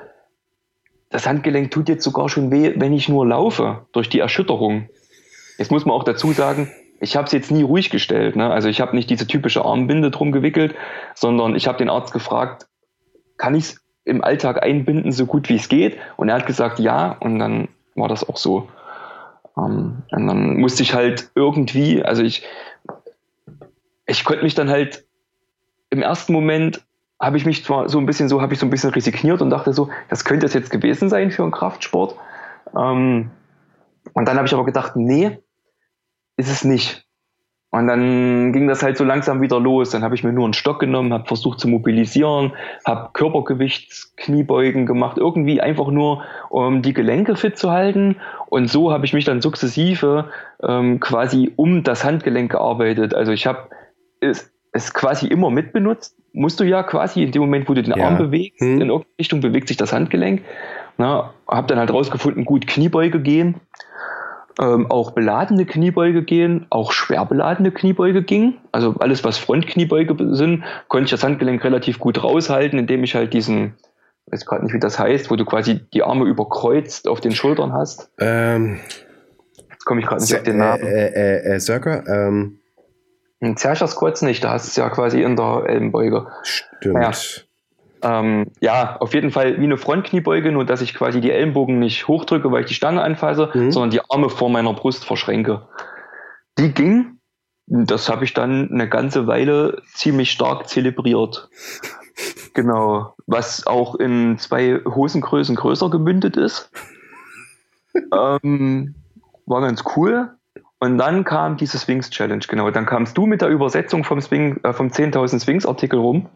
das Handgelenk tut jetzt sogar schon weh, wenn ich nur laufe, durch die Erschütterung. Jetzt muss man auch dazu sagen, ich habe es jetzt nie ruhig gestellt. Ne? Also ich habe nicht diese typische Armbinde drum gewickelt, sondern ich habe den Arzt gefragt, kann ich es im Alltag einbinden, so gut wie es geht? Und er hat gesagt, ja. Und dann war das auch so. Ähm, und dann musste ich halt irgendwie, also ich, ich konnte mich dann halt im ersten Moment habe ich mich zwar so ein bisschen so, habe ich so ein bisschen resigniert und dachte so, das könnte es jetzt gewesen sein für einen Kraftsport. Ähm, und dann habe ich aber gedacht, nee, ist es nicht. Und dann ging das halt so langsam wieder los. Dann habe ich mir nur einen Stock genommen, habe versucht zu mobilisieren, habe Körpergewichtskniebeugen gemacht, irgendwie einfach nur, um die Gelenke fit zu halten. Und so habe ich mich dann sukzessive ähm, quasi um das Handgelenk gearbeitet. Also ich habe es, es quasi immer mitbenutzt. Musst du ja quasi in dem Moment, wo du den ja. Arm bewegst, hm. in irgendeine Richtung bewegt sich das Handgelenk. Habe dann halt rausgefunden, gut Kniebeuge gehen ähm, auch beladene Kniebeuge gehen, auch schwer beladene Kniebeuge ging. Also alles, was Frontkniebeuge sind, konnte ich das Handgelenk relativ gut raushalten, indem ich halt diesen, weiß gerade nicht, wie das heißt, wo du quasi die Arme überkreuzt auf den Schultern hast. Ähm, Jetzt komme ich gerade nicht auf den Namen. Äh, äh, äh, Circa, ähm. Ein Zercher Squats nicht, da hast du es ja quasi in der Ellenbeuge. Stimmt. Naja. Ähm, ja, auf jeden Fall wie eine Frontkniebeuge, nur dass ich quasi die Ellenbogen nicht hochdrücke, weil ich die Stange anfasse, mhm. sondern die Arme vor meiner Brust verschränke. Die ging. Das habe ich dann eine ganze Weile ziemlich stark zelebriert. genau. Was auch in zwei Hosengrößen größer gemündet ist. ähm, war ganz cool. Und dann kam diese Swings Challenge, genau. Dann kamst du mit der Übersetzung vom, Swing, äh, vom 10.000 Swings Artikel rum.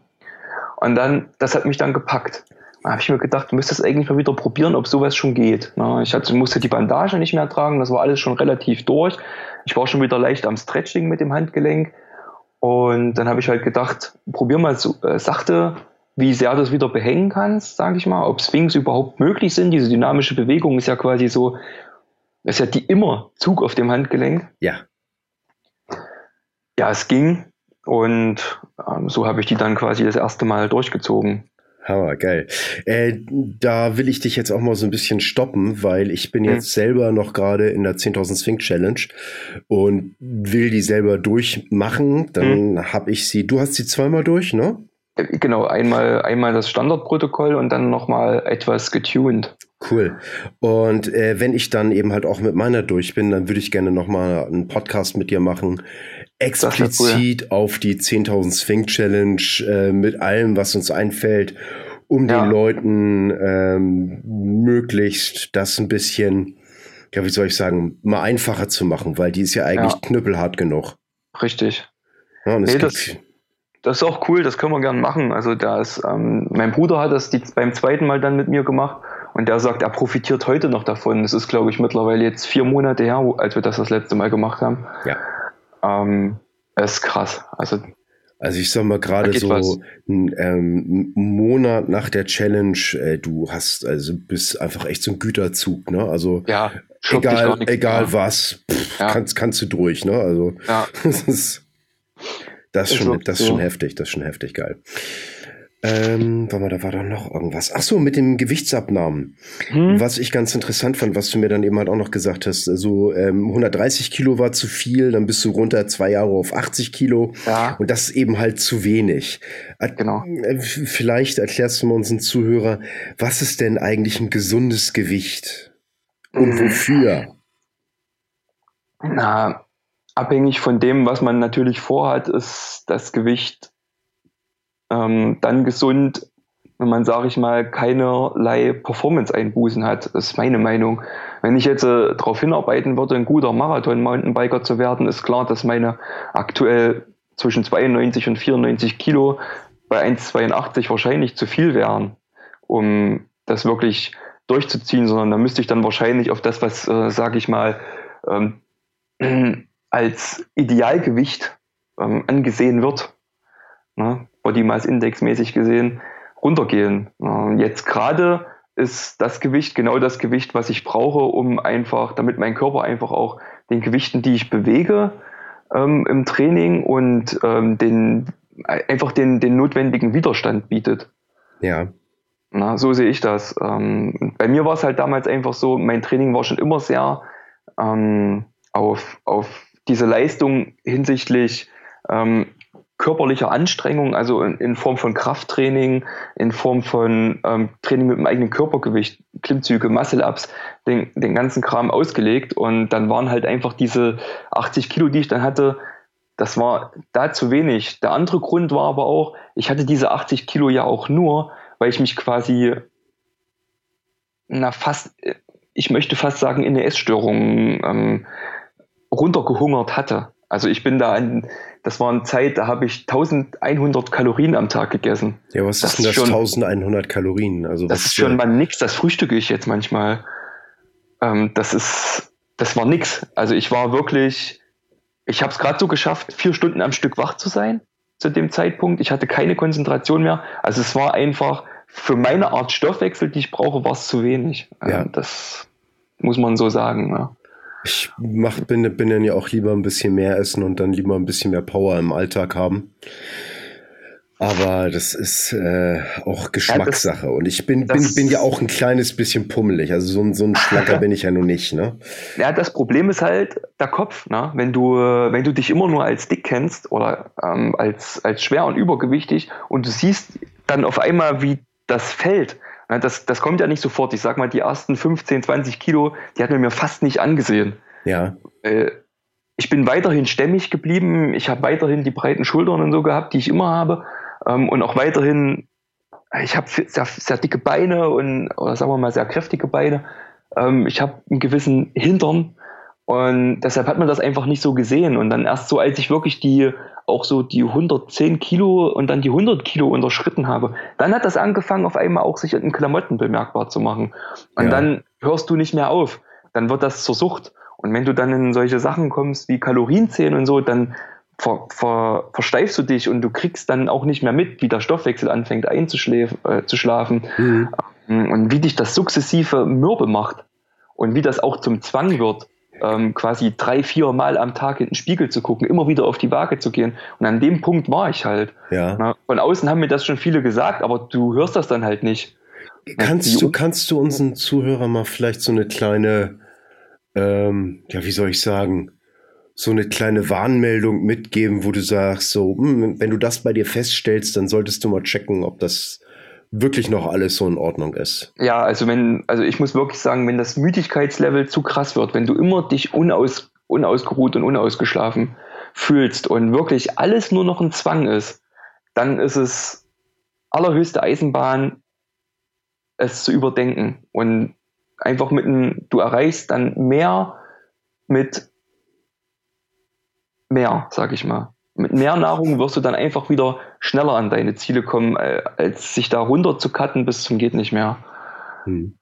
Und dann, das hat mich dann gepackt. Da habe ich mir gedacht, du müsstest eigentlich mal wieder probieren, ob sowas schon geht. Ich hatte, musste die Bandage nicht mehr tragen, das war alles schon relativ durch. Ich war schon wieder leicht am Stretching mit dem Handgelenk. Und dann habe ich halt gedacht, probier mal so, äh, sachte, wie sehr du es wieder behängen kannst, sage ich mal, ob Swings überhaupt möglich sind. Diese dynamische Bewegung ist ja quasi so, ist ja die immer Zug auf dem Handgelenk. Ja. Ja, es ging. Und ähm, so habe ich die dann quasi das erste Mal durchgezogen. Hammer, geil. Äh, da will ich dich jetzt auch mal so ein bisschen stoppen, weil ich bin jetzt mhm. selber noch gerade in der 10.000 Sphinx Challenge und will die selber durchmachen. Dann mhm. habe ich sie, du hast sie zweimal durch, ne? Äh, genau, einmal, einmal das Standardprotokoll und dann nochmal etwas getuned. Cool. Und äh, wenn ich dann eben halt auch mit meiner durch bin, dann würde ich gerne nochmal einen Podcast mit dir machen, explizit cool. auf die 10.000 Sphinx Challenge äh, mit allem, was uns einfällt, um ja. den Leuten ähm, möglichst das ein bisschen, ja, wie soll ich sagen, mal einfacher zu machen, weil die ist ja eigentlich ja. knüppelhart genug. Richtig. Ja, nee, das, das, ist auch cool, das können wir gern machen. Also da ist, ähm, mein Bruder hat das die, beim zweiten Mal dann mit mir gemacht und der sagt, er profitiert heute noch davon. Das ist, glaube ich, mittlerweile jetzt vier Monate her, als wir das das letzte Mal gemacht haben. Ja. Ähm, ist krass. Also, also ich sag mal gerade so einen ähm, Monat nach der Challenge, äh, du hast also bist einfach echt so ein Güterzug, ne? Also ja, egal, egal was, pff, ja. kannst kannst du durch, ne? Also ja. das ist das ist schon das ist schon heftig, das ist schon heftig geil. Ähm, warte mal, da war doch noch irgendwas. Ach so, mit dem Gewichtsabnahmen. Hm. Was ich ganz interessant fand, was du mir dann eben halt auch noch gesagt hast. Also ähm, 130 Kilo war zu viel, dann bist du runter zwei Jahre auf 80 Kilo. Ja. Und das ist eben halt zu wenig. Genau. Äh, vielleicht erklärst du mal unseren Zuhörer, was ist denn eigentlich ein gesundes Gewicht? Und hm. wofür? Na, abhängig von dem, was man natürlich vorhat, ist das Gewicht ähm, dann gesund, wenn man, sage ich mal, keinerlei Performance-Einbußen hat. Das ist meine Meinung. Wenn ich jetzt äh, darauf hinarbeiten würde, ein guter Marathon-Mountainbiker zu werden, ist klar, dass meine aktuell zwischen 92 und 94 Kilo bei 1,82 wahrscheinlich zu viel wären, um das wirklich durchzuziehen, sondern da müsste ich dann wahrscheinlich auf das, was, äh, sage ich mal, ähm, als Idealgewicht ähm, angesehen wird, ne, Body Mass Index mäßig gesehen, runtergehen. Ja, jetzt gerade ist das Gewicht genau das Gewicht, was ich brauche, um einfach, damit mein Körper einfach auch den Gewichten, die ich bewege ähm, im Training und ähm, den einfach den, den notwendigen Widerstand bietet. Ja. Na, so sehe ich das. Ähm, bei mir war es halt damals einfach so, mein Training war schon immer sehr ähm, auf, auf diese Leistung hinsichtlich ähm, körperlicher Anstrengung, also in, in, Form von Krafttraining, in Form von ähm, Training mit dem eigenen Körpergewicht, Klimmzüge, Muscle-Ups, den, den ganzen Kram ausgelegt. Und dann waren halt einfach diese 80 Kilo, die ich dann hatte, das war da zu wenig. Der andere Grund war aber auch, ich hatte diese 80 Kilo ja auch nur, weil ich mich quasi, na fast, ich möchte fast sagen, in eine Essstörung ähm, runtergehungert hatte. Also ich bin da an, das war eine Zeit, da habe ich 1100 Kalorien am Tag gegessen. Ja, was das ist denn das schon, 1100 Kalorien? Also das ist schon mal nix, das frühstücke ich jetzt manchmal. Ähm, das ist, das war nix. Also ich war wirklich, ich habe es gerade so geschafft, vier Stunden am Stück wach zu sein zu dem Zeitpunkt. Ich hatte keine Konzentration mehr. Also es war einfach für meine Art Stoffwechsel, die ich brauche, war es zu wenig. Ja. Das muss man so sagen. Ja. Ich mach, bin, bin dann ja auch lieber ein bisschen mehr essen und dann lieber ein bisschen mehr Power im Alltag haben. Aber das ist äh, auch Geschmackssache. Ja, das, und ich bin, bin, bin ja auch ein kleines bisschen pummelig. Also so, so ein Schlacker bin ich ja nun nicht. Ne? Ja, das Problem ist halt der Kopf. Ne? Wenn, du, wenn du dich immer nur als dick kennst oder ähm, als, als schwer und übergewichtig und du siehst dann auf einmal, wie das fällt, das, das kommt ja nicht sofort. Ich sag mal, die ersten 15, 20 Kilo, die hat man mir fast nicht angesehen. Ja. Ich bin weiterhin stämmig geblieben. Ich habe weiterhin die breiten Schultern und so gehabt, die ich immer habe. Ähm, und auch weiterhin, ich habe sehr, sehr dicke Beine und, oder sagen wir mal, sehr kräftige Beine. Ähm, ich habe einen gewissen Hintern. Und deshalb hat man das einfach nicht so gesehen. Und dann erst so, als ich wirklich die auch so die 110 Kilo und dann die 100 Kilo unterschritten habe, dann hat das angefangen, auf einmal auch sich in Klamotten bemerkbar zu machen. Und ja. dann hörst du nicht mehr auf. Dann wird das zur Sucht. Und wenn du dann in solche Sachen kommst wie Kalorienzählen und so, dann ver, ver, versteifst du dich und du kriegst dann auch nicht mehr mit, wie der Stoffwechsel anfängt einzuschlafen äh, zu schlafen, mhm. und wie dich das sukzessive mürbe macht und wie das auch zum Zwang wird ähm, quasi drei, vier Mal am Tag in den Spiegel zu gucken, immer wieder auf die Waage zu gehen. Und an dem Punkt war ich halt. Ja. Na, von außen haben mir das schon viele gesagt, aber du hörst das dann halt nicht. Kannst du, kannst du unseren Zuhörern mal vielleicht so eine kleine, ähm, ja, wie soll ich sagen, so eine kleine Warnmeldung mitgeben, wo du sagst, so, hm, wenn du das bei dir feststellst, dann solltest du mal checken, ob das wirklich noch alles so in Ordnung ist. Ja, also wenn, also ich muss wirklich sagen, wenn das Müdigkeitslevel zu krass wird, wenn du immer dich unaus, unausgeruht und unausgeschlafen fühlst und wirklich alles nur noch ein Zwang ist, dann ist es allerhöchste Eisenbahn, es zu überdenken und einfach mit einem, du erreichst dann mehr mit mehr, sag ich mal mit mehr Nahrung wirst du dann einfach wieder schneller an deine Ziele kommen, äh, als sich da runter zu cutten bis zum geht nicht mehr. Hm.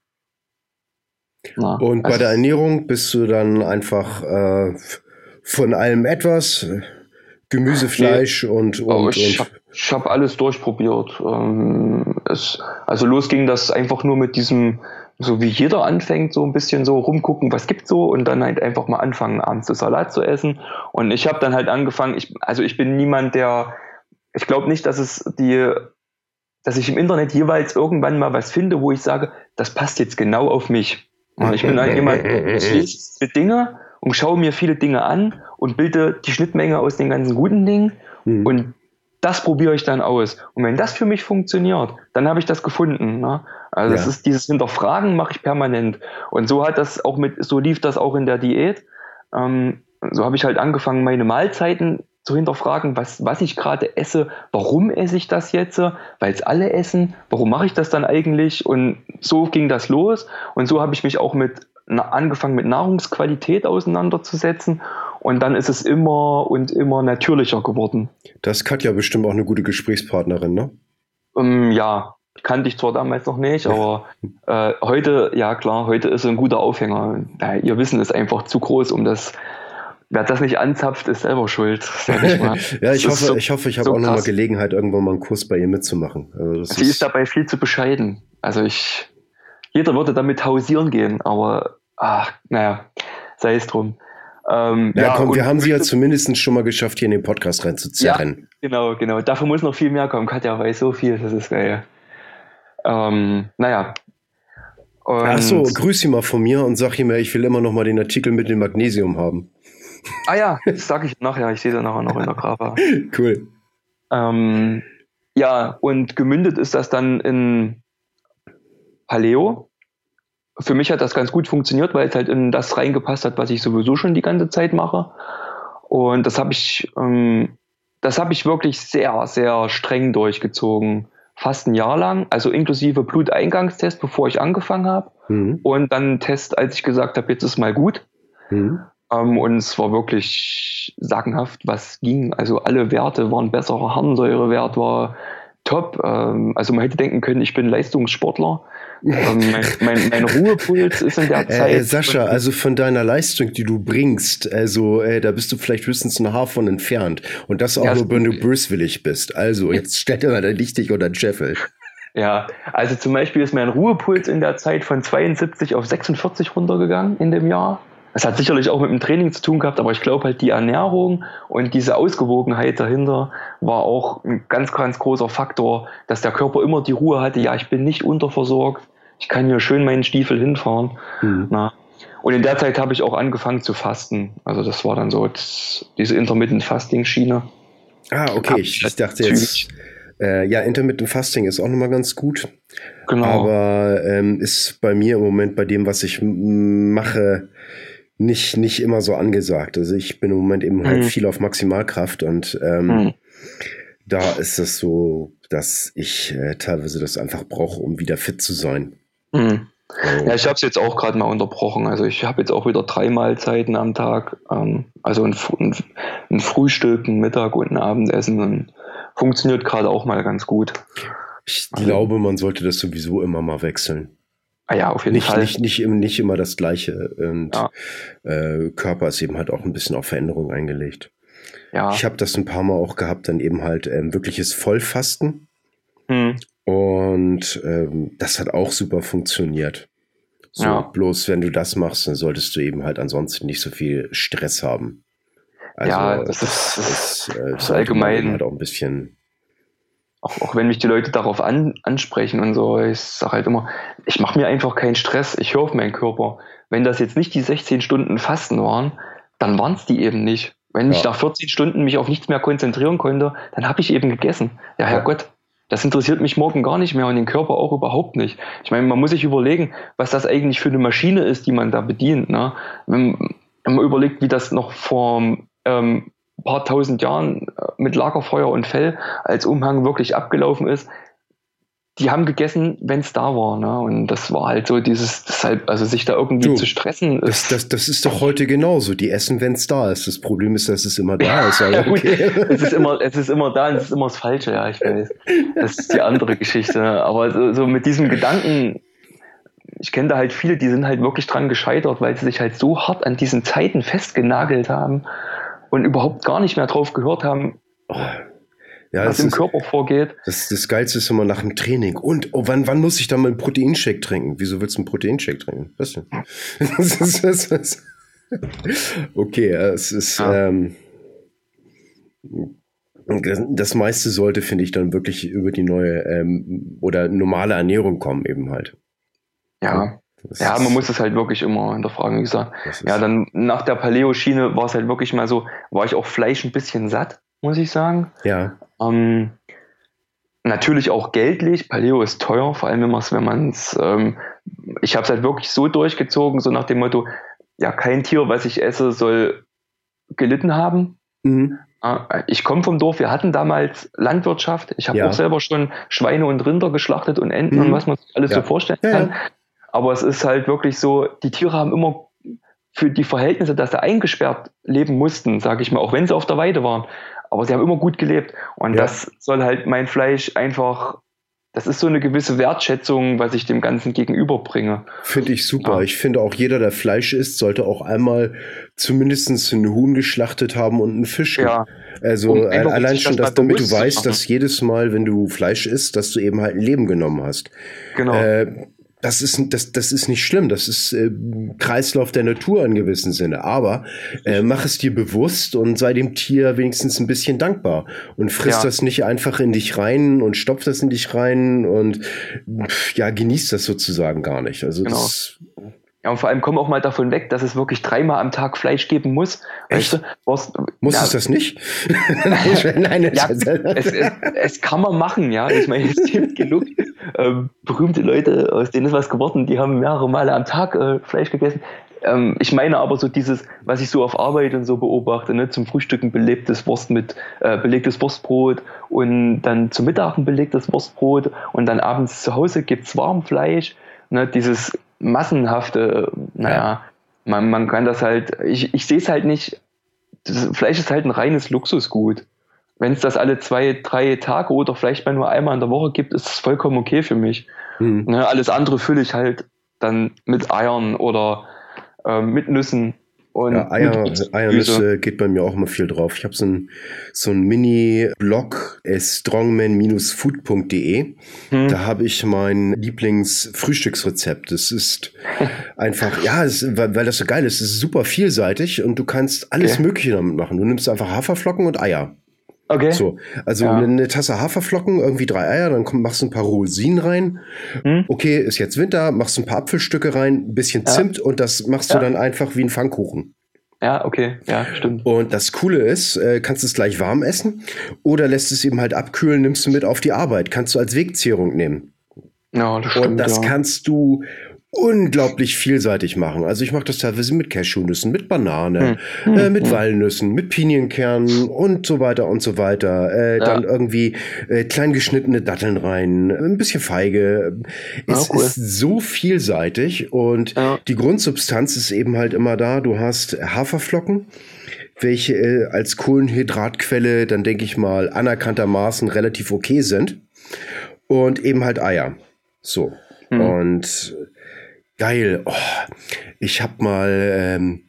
Na, und also bei der Ernährung bist du dann einfach äh, von allem etwas, Gemüse, Fleisch nee, und, und, oh, ich habe hab alles durchprobiert. Ähm, es, also los ging das einfach nur mit diesem so wie jeder anfängt, so ein bisschen so rumgucken, was gibt's so und dann halt einfach mal anfangen, abends das Salat zu essen. Und ich habe dann halt angefangen, ich, also ich bin niemand, der, ich glaube nicht, dass es die, dass ich im Internet jeweils irgendwann mal was finde, wo ich sage, das passt jetzt genau auf mich. Ich bin halt jemand, ich lese Dinge und schaue mir viele Dinge an und bilde die Schnittmenge aus den ganzen guten Dingen. Mhm. Und das probiere ich dann aus. Und wenn das für mich funktioniert, dann habe ich das gefunden. Ne? Also es ist dieses Hinterfragen mache ich permanent. Und so hat das auch mit, so lief das auch in der Diät. Ähm, so habe ich halt angefangen, meine Mahlzeiten zu hinterfragen, was, was ich gerade esse, warum esse ich das jetzt, weil es alle essen, warum mache ich das dann eigentlich? Und so ging das los. Und so habe ich mich auch mit angefangen mit Nahrungsqualität auseinanderzusetzen und dann ist es immer und immer natürlicher geworden. Das Katja bestimmt auch eine gute Gesprächspartnerin, ne? Um, ähm, ja, kannte ich zwar damals noch nicht, aber äh, heute, ja klar, heute ist ein guter Aufhänger. Ja, ihr Wissen ist einfach zu groß, um das wer das nicht anzapft, ist selber schuld. Ich ja, ich hoffe, so, ich hoffe, ich habe so auch nochmal Gelegenheit, irgendwann mal einen Kurs bei ihr mitzumachen. Also Sie ist, ist dabei viel zu bescheiden. Also ich, jeder würde damit hausieren gehen, aber ach, naja, sei es drum. Ähm, ja, ja, komm, wir haben sie ja zumindest schon mal geschafft, hier in den Podcast reinzuzerren. Ja, genau, genau. Dafür muss noch viel mehr kommen. Katja weiß so viel, das ist geil. Ähm, naja. Und Ach so, grüß sie mal von mir und sag ihm, ich will immer noch mal den Artikel mit dem Magnesium haben. Ah ja, das sage ich nachher. Ich sehe da nachher noch in der Grafik. cool. Ähm, ja, und gemündet ist das dann in Paleo für mich hat das ganz gut funktioniert, weil es halt in das reingepasst hat, was ich sowieso schon die ganze Zeit mache. Und das habe ich, ähm, das habe ich wirklich sehr, sehr streng durchgezogen. Fast ein Jahr lang, also inklusive Bluteingangstest, bevor ich angefangen habe. Mhm. Und dann Test, als ich gesagt habe, jetzt ist mal gut. Mhm. Ähm, und es war wirklich sagenhaft, was ging. Also alle Werte waren besser, Harnsäurewert war top. Ähm, also man hätte denken können, ich bin Leistungssportler. Ähm, mein, mein, mein, Ruhepuls ist in der äh, Zeit. Äh, Sascha, also von deiner Leistung, die du bringst, also äh, da bist du vielleicht höchstens ein Haar von entfernt. Und das auch ja, nur, wenn du böswillig bist. Also jetzt stell dir mal dein Lichtig unter den Scheffel. Ja, also zum Beispiel ist mein Ruhepuls in der Zeit von 72 auf 46 runtergegangen in dem Jahr. Das hat sicherlich auch mit dem Training zu tun gehabt, aber ich glaube halt die Ernährung und diese Ausgewogenheit dahinter war auch ein ganz, ganz großer Faktor, dass der Körper immer die Ruhe hatte, ja, ich bin nicht unterversorgt, ich kann hier schön meinen Stiefel hinfahren. Mhm. Na. Und in der Zeit habe ich auch angefangen zu fasten. Also das war dann so das, diese Intermittent Fasting Schiene. Ah, okay. Ich, ich dachte jetzt, äh, ja, Intermittent Fasting ist auch nochmal ganz gut. Genau. Aber ähm, ist bei mir im Moment bei dem, was ich mache, nicht, nicht immer so angesagt. Also ich bin im Moment eben halt mhm. viel auf Maximalkraft und ähm, mhm. da ist es so, dass ich äh, teilweise das einfach brauche, um wieder fit zu sein. Mhm. So. Ja, ich habe es jetzt auch gerade mal unterbrochen. Also ich habe jetzt auch wieder drei Mahlzeiten am Tag. Ähm, also ein, ein, ein, Frühstück, ein Mittag und ein Abendessen. Und funktioniert gerade auch mal ganz gut. Ich also, glaube, man sollte das sowieso immer mal wechseln. Ah ja, auf jeden nicht, Fall. Nicht, nicht, nicht immer das Gleiche. Und ja. äh, Körper ist eben halt auch ein bisschen auf Veränderung eingelegt. Ja. Ich habe das ein paar Mal auch gehabt, dann eben halt ähm, wirkliches Vollfasten. Hm. Und ähm, das hat auch super funktioniert. So, ja. bloß wenn du das machst, dann solltest du eben halt ansonsten nicht so viel Stress haben. Also, ja, das, das ist, das, äh, das ist allgemein halt auch ein bisschen auch, auch wenn mich die Leute darauf an, ansprechen und so, ich sage halt immer, ich mache mir einfach keinen Stress, ich höre auf meinen Körper. Wenn das jetzt nicht die 16 Stunden Fasten waren, dann waren es die eben nicht. Wenn ja. ich nach 14 Stunden mich auf nichts mehr konzentrieren konnte, dann habe ich eben gegessen. Ja, Herrgott, das interessiert mich morgen gar nicht mehr und den Körper auch überhaupt nicht. Ich meine, man muss sich überlegen, was das eigentlich für eine Maschine ist, die man da bedient. Ne? Wenn, man überlegt, wie das noch vor ähm, paar tausend Jahren äh, mit Lagerfeuer und Fell als Umhang wirklich abgelaufen ist, die haben gegessen, wenn es da war. Ne? Und das war halt so dieses, deshalb, also sich da irgendwie du, zu stressen. Das, das, das ist doch heute genauso. Die essen, wenn es da ist. Das Problem ist, dass es immer da ist. ja, okay. es, ist immer, es ist immer da und es ist immer das Falsche, ja, ich weiß. Das ist die andere Geschichte. Aber so, so mit diesem Gedanken, ich kenne da halt viele, die sind halt wirklich dran gescheitert, weil sie sich halt so hart an diesen Zeiten festgenagelt haben und überhaupt gar nicht mehr drauf gehört haben, oh, ja, was im ist, Körper vorgeht. Das, das Geilste ist immer nach dem Training. Und oh, wann, wann muss ich dann mal einen Proteinshake trinken? Wieso willst du einen Proteinshake trinken? Was denn? das ist, das ist, okay, es ist. Ja. Ähm, das meiste sollte, finde ich, dann wirklich über die neue ähm, oder normale Ernährung kommen, eben halt. Ja. Das ja, man muss es halt wirklich immer hinterfragen, wie gesagt. Ja, dann nach der Paleo-Schiene war es halt wirklich mal so, war ich auch Fleisch ein bisschen satt, muss ich sagen. Ja. Ähm, natürlich auch geldlich. Paleo ist teuer, vor allem wenn man es, wenn man es, ähm, ich habe es halt wirklich so durchgezogen, so nach dem Motto, ja, kein Tier, was ich esse, soll gelitten haben. Mhm. Ich komme vom Dorf, wir hatten damals Landwirtschaft. Ich habe ja. auch selber schon Schweine und Rinder geschlachtet und Enten mhm. und was man sich alles ja. so vorstellen kann. Ja, aber es ist halt wirklich so, die Tiere haben immer für die Verhältnisse, dass sie eingesperrt leben mussten, sage ich mal, auch wenn sie auf der Weide waren. Aber sie haben immer gut gelebt. Und ja. das soll halt mein Fleisch einfach das ist so eine gewisse Wertschätzung, was ich dem Ganzen gegenüberbringe. Finde ich super. Ja. Ich finde auch jeder, der Fleisch isst, sollte auch einmal zumindest ein Huhn geschlachtet haben und einen Fisch. Ja. Also um allein schon, dass, damit du weißt, dass jedes Mal, wenn du Fleisch isst, dass du eben halt ein Leben genommen hast. Genau. Äh, das ist, das, das ist nicht schlimm. Das ist äh, Kreislauf der Natur in gewissem Sinne. Aber äh, mach es dir bewusst und sei dem Tier wenigstens ein bisschen dankbar und friss ja. das nicht einfach in dich rein und stopf das in dich rein und ja, genieß das sozusagen gar nicht. Also genau. das, ja, und vor allem komm auch mal davon weg, dass es wirklich dreimal am Tag Fleisch geben muss. Echt? Weißt du, was, muss ja, es das nicht? Nein, ja, es, es, es, kann man machen, ja. Ich meine, es gibt genug ähm, berühmte Leute, aus denen ist was geworden, die haben mehrere Male am Tag äh, Fleisch gegessen. Ähm, ich meine aber so dieses, was ich so auf Arbeit und so beobachte, ne, zum Frühstücken belegtes Wurst mit äh, belegtes Wurstbrot und dann zum Mittag ein belegtes Wurstbrot und dann abends zu Hause gibt's Warmfleisch. Ne, dieses massenhafte, naja, ja. man, man kann das halt, ich, ich sehe es halt nicht, das Fleisch ist halt ein reines Luxusgut. Wenn es das alle zwei, drei Tage oder vielleicht mal nur einmal in der Woche gibt, ist es vollkommen okay für mich. Mhm. Ne, alles andere fülle ich halt dann mit Eiern oder äh, mit Nüssen und ja, Eier, Eiernüsse geht bei mir auch immer viel drauf. Ich habe so ein, so ein Mini-Blog, äh, strongman-food.de. Hm. Da habe ich mein Lieblingsfrühstücksrezept. Das ist einfach, ja, es, weil, weil das so geil ist. Es ist super vielseitig und du kannst alles okay. Mögliche damit machen. Du nimmst einfach Haferflocken und Eier. Okay. So, also ja. eine Tasse Haferflocken, irgendwie drei Eier, dann komm, machst du ein paar Rosinen rein. Hm. Okay, ist jetzt Winter, machst du ein paar Apfelstücke rein, ein bisschen ja. Zimt und das machst ja. du dann einfach wie ein Pfannkuchen. Ja, okay, ja, stimmt. Und das Coole ist, äh, kannst du es gleich warm essen oder lässt es eben halt abkühlen, nimmst du mit auf die Arbeit, kannst du als Wegzehrung nehmen. Ja, das stimmt. Und das ja. kannst du unglaublich vielseitig machen. Also ich mache das teilweise mit Cashewnüssen, mit Banane, hm. äh, mit hm. Walnüssen, mit Pinienkernen und so weiter und so weiter. Äh, ja. Dann irgendwie äh, klein geschnittene Datteln rein, ein bisschen Feige. Es oh, cool. ist so vielseitig und ja. die Grundsubstanz ist eben halt immer da. Du hast Haferflocken welche äh, als Kohlenhydratquelle dann denke ich mal anerkanntermaßen relativ okay sind und eben halt Eier. So. Hm. Und Geil. Oh, ich habe mal, ähm,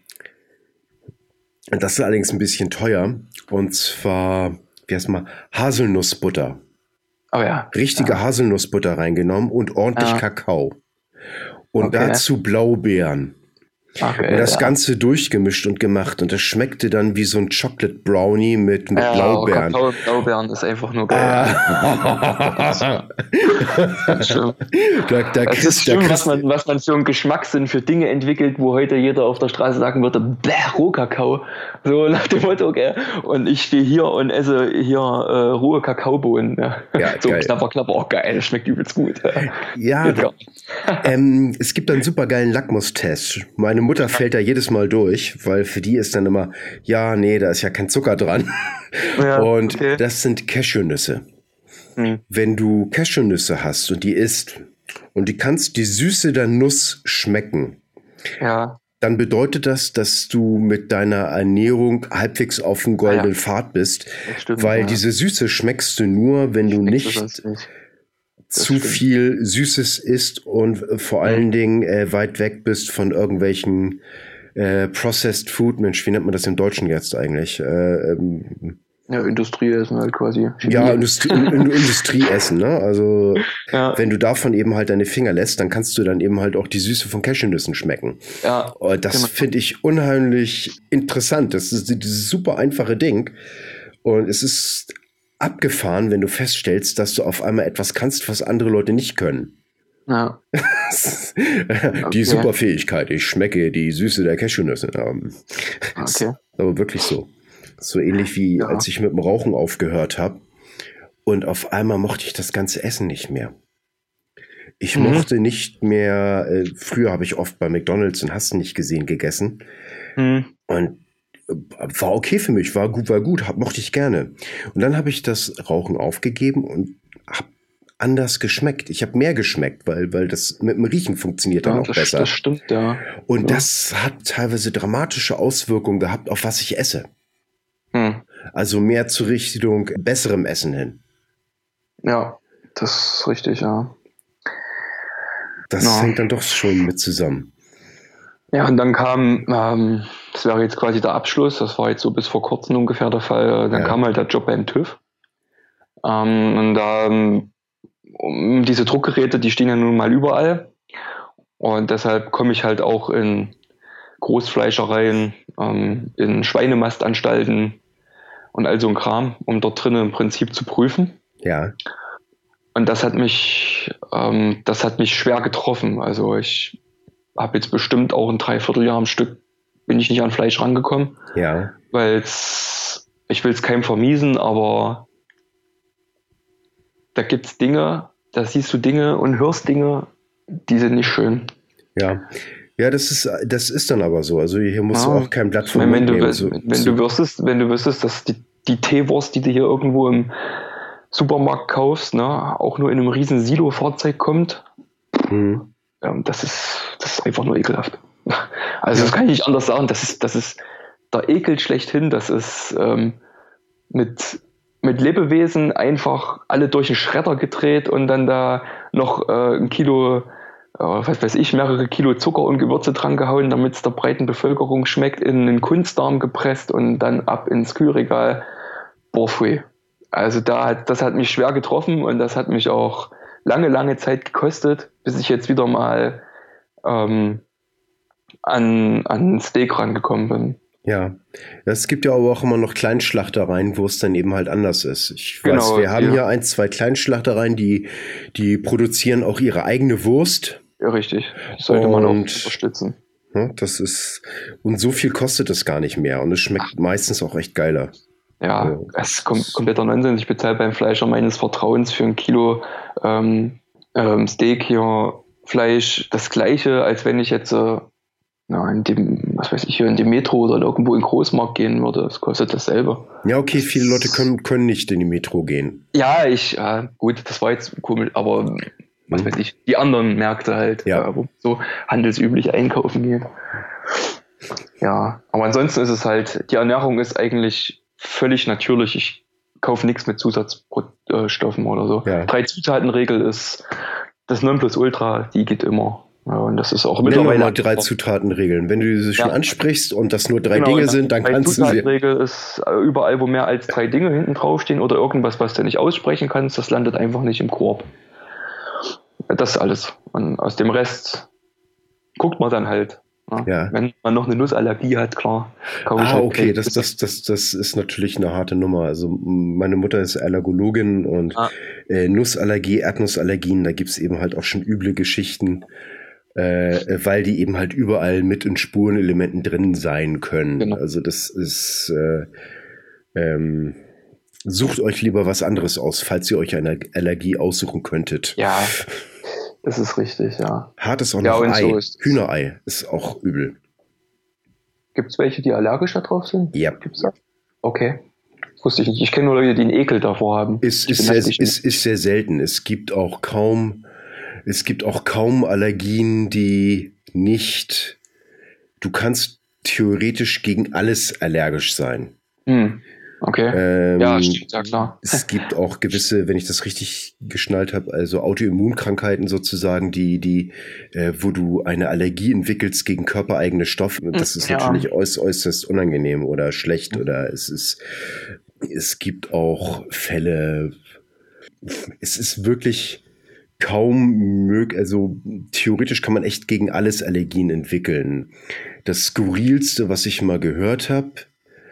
das ist allerdings ein bisschen teuer. Und zwar, wie heißt mal, Haselnussbutter. Oh ja. Richtige ja. Haselnussbutter reingenommen und ordentlich ja. Kakao. Und okay. dazu Blaubeeren. Okay, und das. Ganze durchgemischt und gemacht. Und das schmeckte dann wie so ein Chocolate Brownie mit, mit ja, Blaubeeren. Kakao Blaubeeren ist einfach nur geil. Ah. das ist da, da das ist schlimm, was man, was man für einen Geschmackssinn für Dinge entwickelt, wo heute jeder auf der Straße sagen würde, bäh, Rohkakao. So nach dem Motto, gell? Und ich stehe hier und esse hier äh, rohe Kakaobohnen. Ja. ja so geil. knapper, knapper, auch geil. Das schmeckt übelst gut. Ja, ja. ähm, es gibt einen super geilen Lackmustest. Meine Mutter fällt da jedes Mal durch, weil für die ist dann immer, ja, nee, da ist ja kein Zucker dran. Ja, und okay. das sind Cashewnüsse. Hm. Wenn du Cashewnüsse hast und die isst und die kannst die Süße der Nuss schmecken, ja. dann bedeutet das, dass du mit deiner Ernährung halbwegs auf dem goldenen ah, ja. Pfad bist, stimmt, weil diese Süße schmeckst du nur, wenn du nicht, zu stimmt. viel Süßes isst und äh, vor allen Dingen äh, weit weg bist von irgendwelchen äh, Processed Food. Mensch, wie nennt man das im Deutschen jetzt eigentlich? Äh, ähm, ja, Industrieessen halt quasi. Ja, Industrie, Industrieessen, ne? Also, ja. wenn du davon eben halt deine Finger lässt, dann kannst du dann eben halt auch die Süße von Cashewnüssen schmecken. Ja. Und das genau. finde ich unheimlich interessant. Das ist dieses super einfache Ding. Und es ist abgefahren, wenn du feststellst, dass du auf einmal etwas kannst, was andere Leute nicht können. Ja. die okay. Superfähigkeit. Ich schmecke die Süße der Cashewnüsse. Okay. Aber wirklich so. So ähnlich wie ja. als ich mit dem Rauchen aufgehört habe. Und auf einmal mochte ich das ganze Essen nicht mehr. Ich mhm. mochte nicht mehr, äh, früher habe ich oft bei McDonalds und hast nicht gesehen gegessen. Mhm. Und war okay für mich, war gut, war gut, hab, mochte ich gerne. Und dann habe ich das Rauchen aufgegeben und habe anders geschmeckt. Ich habe mehr geschmeckt, weil, weil das mit dem Riechen funktioniert dann ja, auch das, besser. Das stimmt, ja. Und ja. das hat teilweise dramatische Auswirkungen gehabt, auf was ich esse. Hm. Also mehr zur Richtung besserem Essen hin. Ja. Das ist richtig, ja. Das ja. hängt dann doch schon mit zusammen. Ja, und dann kam, ähm, das wäre jetzt quasi der Abschluss, das war jetzt so bis vor kurzem ungefähr der Fall, dann ja. kam halt der Job beim TÜV. Ähm, und da, ähm, um diese Druckgeräte, die stehen ja nun mal überall. Und deshalb komme ich halt auch in Großfleischereien, ähm, in Schweinemastanstalten und all so ein Kram, um dort drinnen im Prinzip zu prüfen. Ja. Und das hat mich, ähm, das hat mich schwer getroffen. Also ich habe jetzt bestimmt auch ein Dreivierteljahr am Stück bin ich nicht an Fleisch rangekommen. Ja. Weil ich will es keinem vermiesen, aber da gibt es Dinge, da siehst du Dinge und hörst Dinge, die sind nicht schön. Ja. Ja, das ist, das ist dann aber so. Also hier musst ja. du auch kein Blatt von wenn, du, nehmen. So, wenn, so. du wüsstest, wenn du wüsstest, dass die, die Teewurst, die du hier irgendwo im Supermarkt kaufst, ne, auch nur in einem riesen Silo-Fahrzeug kommt, mhm. Ähm, das, ist, das ist einfach nur ekelhaft. Also das kann ich nicht anders sagen. Das ist, das ist der Ekel schlechthin. Das ist ähm, mit, mit Lebewesen einfach alle durch den Schredder gedreht und dann da noch äh, ein Kilo, äh, was weiß ich, mehrere Kilo Zucker und Gewürze dran gehauen, damit es der breiten Bevölkerung schmeckt, in einen Kunstdarm gepresst und dann ab ins Kühlregal. Boah, pfui. Also da hat, das hat mich schwer getroffen und das hat mich auch lange, lange Zeit gekostet, bis ich jetzt wieder mal ähm, an, an Steak rangekommen bin. Ja, es gibt ja aber auch immer noch Kleinschlachtereien, wo es dann eben halt anders ist. Ich weiß, genau, wir haben ja. hier ein, zwei Kleinschlachtereien, die, die produzieren auch ihre eigene Wurst. Ja, richtig. Das sollte und, man auch unterstützen. Das ist, und so viel kostet es gar nicht mehr und es schmeckt meistens auch echt geiler. Ja, ja. es ist kom kompletter Nonsens. Ich bezahle beim Fleischer meines Vertrauens für ein Kilo ähm, ähm, Steak hier Fleisch das gleiche, als wenn ich jetzt äh, ja, in dem, was weiß ich, hier in die Metro oder irgendwo in den Großmarkt gehen würde. Das kostet dasselbe. Ja, okay, viele Leute können, können nicht in die Metro gehen. Ja, ich, äh, gut, das war jetzt komisch, aber was mhm. weiß ich, die anderen Märkte halt, ja. äh, wo so handelsüblich einkaufen gehen. Ja, aber ansonsten ist es halt, die Ernährung ist eigentlich völlig natürlich. Ich kaufe nichts mit Zusatzstoffen oder so. Ja. Drei Zutatenregel ist das Nonplusultra, die geht immer. Ja, und das ist auch Nenn mittlerweile. mal drei Zutatenregeln. Wenn du sie schon ja. ansprichst und das nur drei genau, Dinge sind, dann kannst du sie. Zutatenregel ist äh, überall, wo mehr als drei Dinge hinten draufstehen oder irgendwas, was du nicht aussprechen kannst, das landet einfach nicht im Korb. Das ist alles. Und aus dem Rest guckt man dann halt. Ja. ja. Wenn man noch eine Nussallergie hat, klar. Ah, halt okay, das, das, das, das ist natürlich eine harte Nummer. Also meine Mutter ist Allergologin und ah. äh, Nussallergie, Erdnussallergien, da gibt es eben halt auch schon üble Geschichten äh, weil die eben halt überall mit in Spurenelementen drin sein können. Genau. Also das ist äh, ähm, sucht euch lieber was anderes aus, falls ihr euch eine Allergie aussuchen könntet. Ja, das ist richtig, ja. Hart ist auch ja, noch Ei. So Hühnerei ist auch übel. Gibt es welche, die allergisch darauf sind? Ja. Gibt's das? Okay. wusste ich nicht. Ich kenne nur Leute, die einen Ekel davor haben. Ist, ist, sehr, ist, ist sehr selten. Es gibt auch kaum es gibt auch kaum Allergien, die nicht. Du kannst theoretisch gegen alles allergisch sein. Hm. Okay. Ähm, ja, stimmt, ja klar. Es gibt auch gewisse, wenn ich das richtig geschnallt habe, also Autoimmunkrankheiten sozusagen, die, die, äh, wo du eine Allergie entwickelst gegen körpereigene Stoffe. Das ist ja. natürlich äuß, äußerst unangenehm oder schlecht oder es ist, es gibt auch Fälle, es ist wirklich, kaum möglich, also theoretisch kann man echt gegen alles Allergien entwickeln. Das skurrilste, was ich mal gehört habe,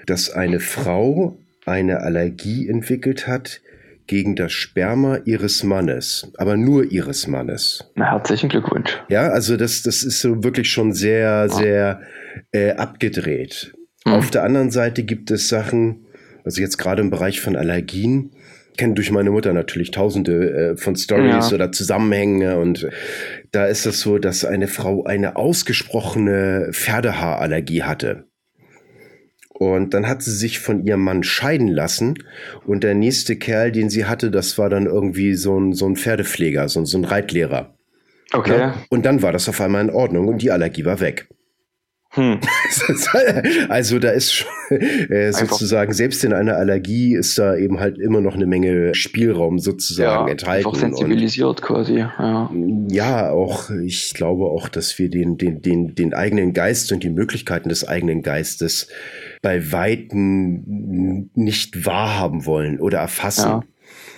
dass eine Frau eine Allergie entwickelt hat gegen das Sperma ihres Mannes, aber nur ihres Mannes. Na, herzlichen Glückwunsch. Ja, also das, das ist so wirklich schon sehr, sehr äh, abgedreht. Mhm. Auf der anderen Seite gibt es Sachen, also jetzt gerade im Bereich von Allergien, kenne durch meine Mutter natürlich tausende äh, von Stories ja. oder Zusammenhänge und da ist es so, dass eine Frau eine ausgesprochene Pferdehaarallergie hatte. Und dann hat sie sich von ihrem Mann scheiden lassen. Und der nächste Kerl, den sie hatte, das war dann irgendwie so ein, so ein Pferdepfleger, so, so ein Reitlehrer. Okay. Ja? Und dann war das auf einmal in Ordnung und die Allergie war weg. Hm. also da ist schon, äh, sozusagen, selbst in einer Allergie ist da eben halt immer noch eine Menge Spielraum sozusagen ja, enthalten. Auch sensibilisiert und, quasi. Ja. ja, auch, ich glaube auch, dass wir den, den, den, den eigenen Geist und die Möglichkeiten des eigenen Geistes bei Weitem nicht wahrhaben wollen oder erfassen. Ja.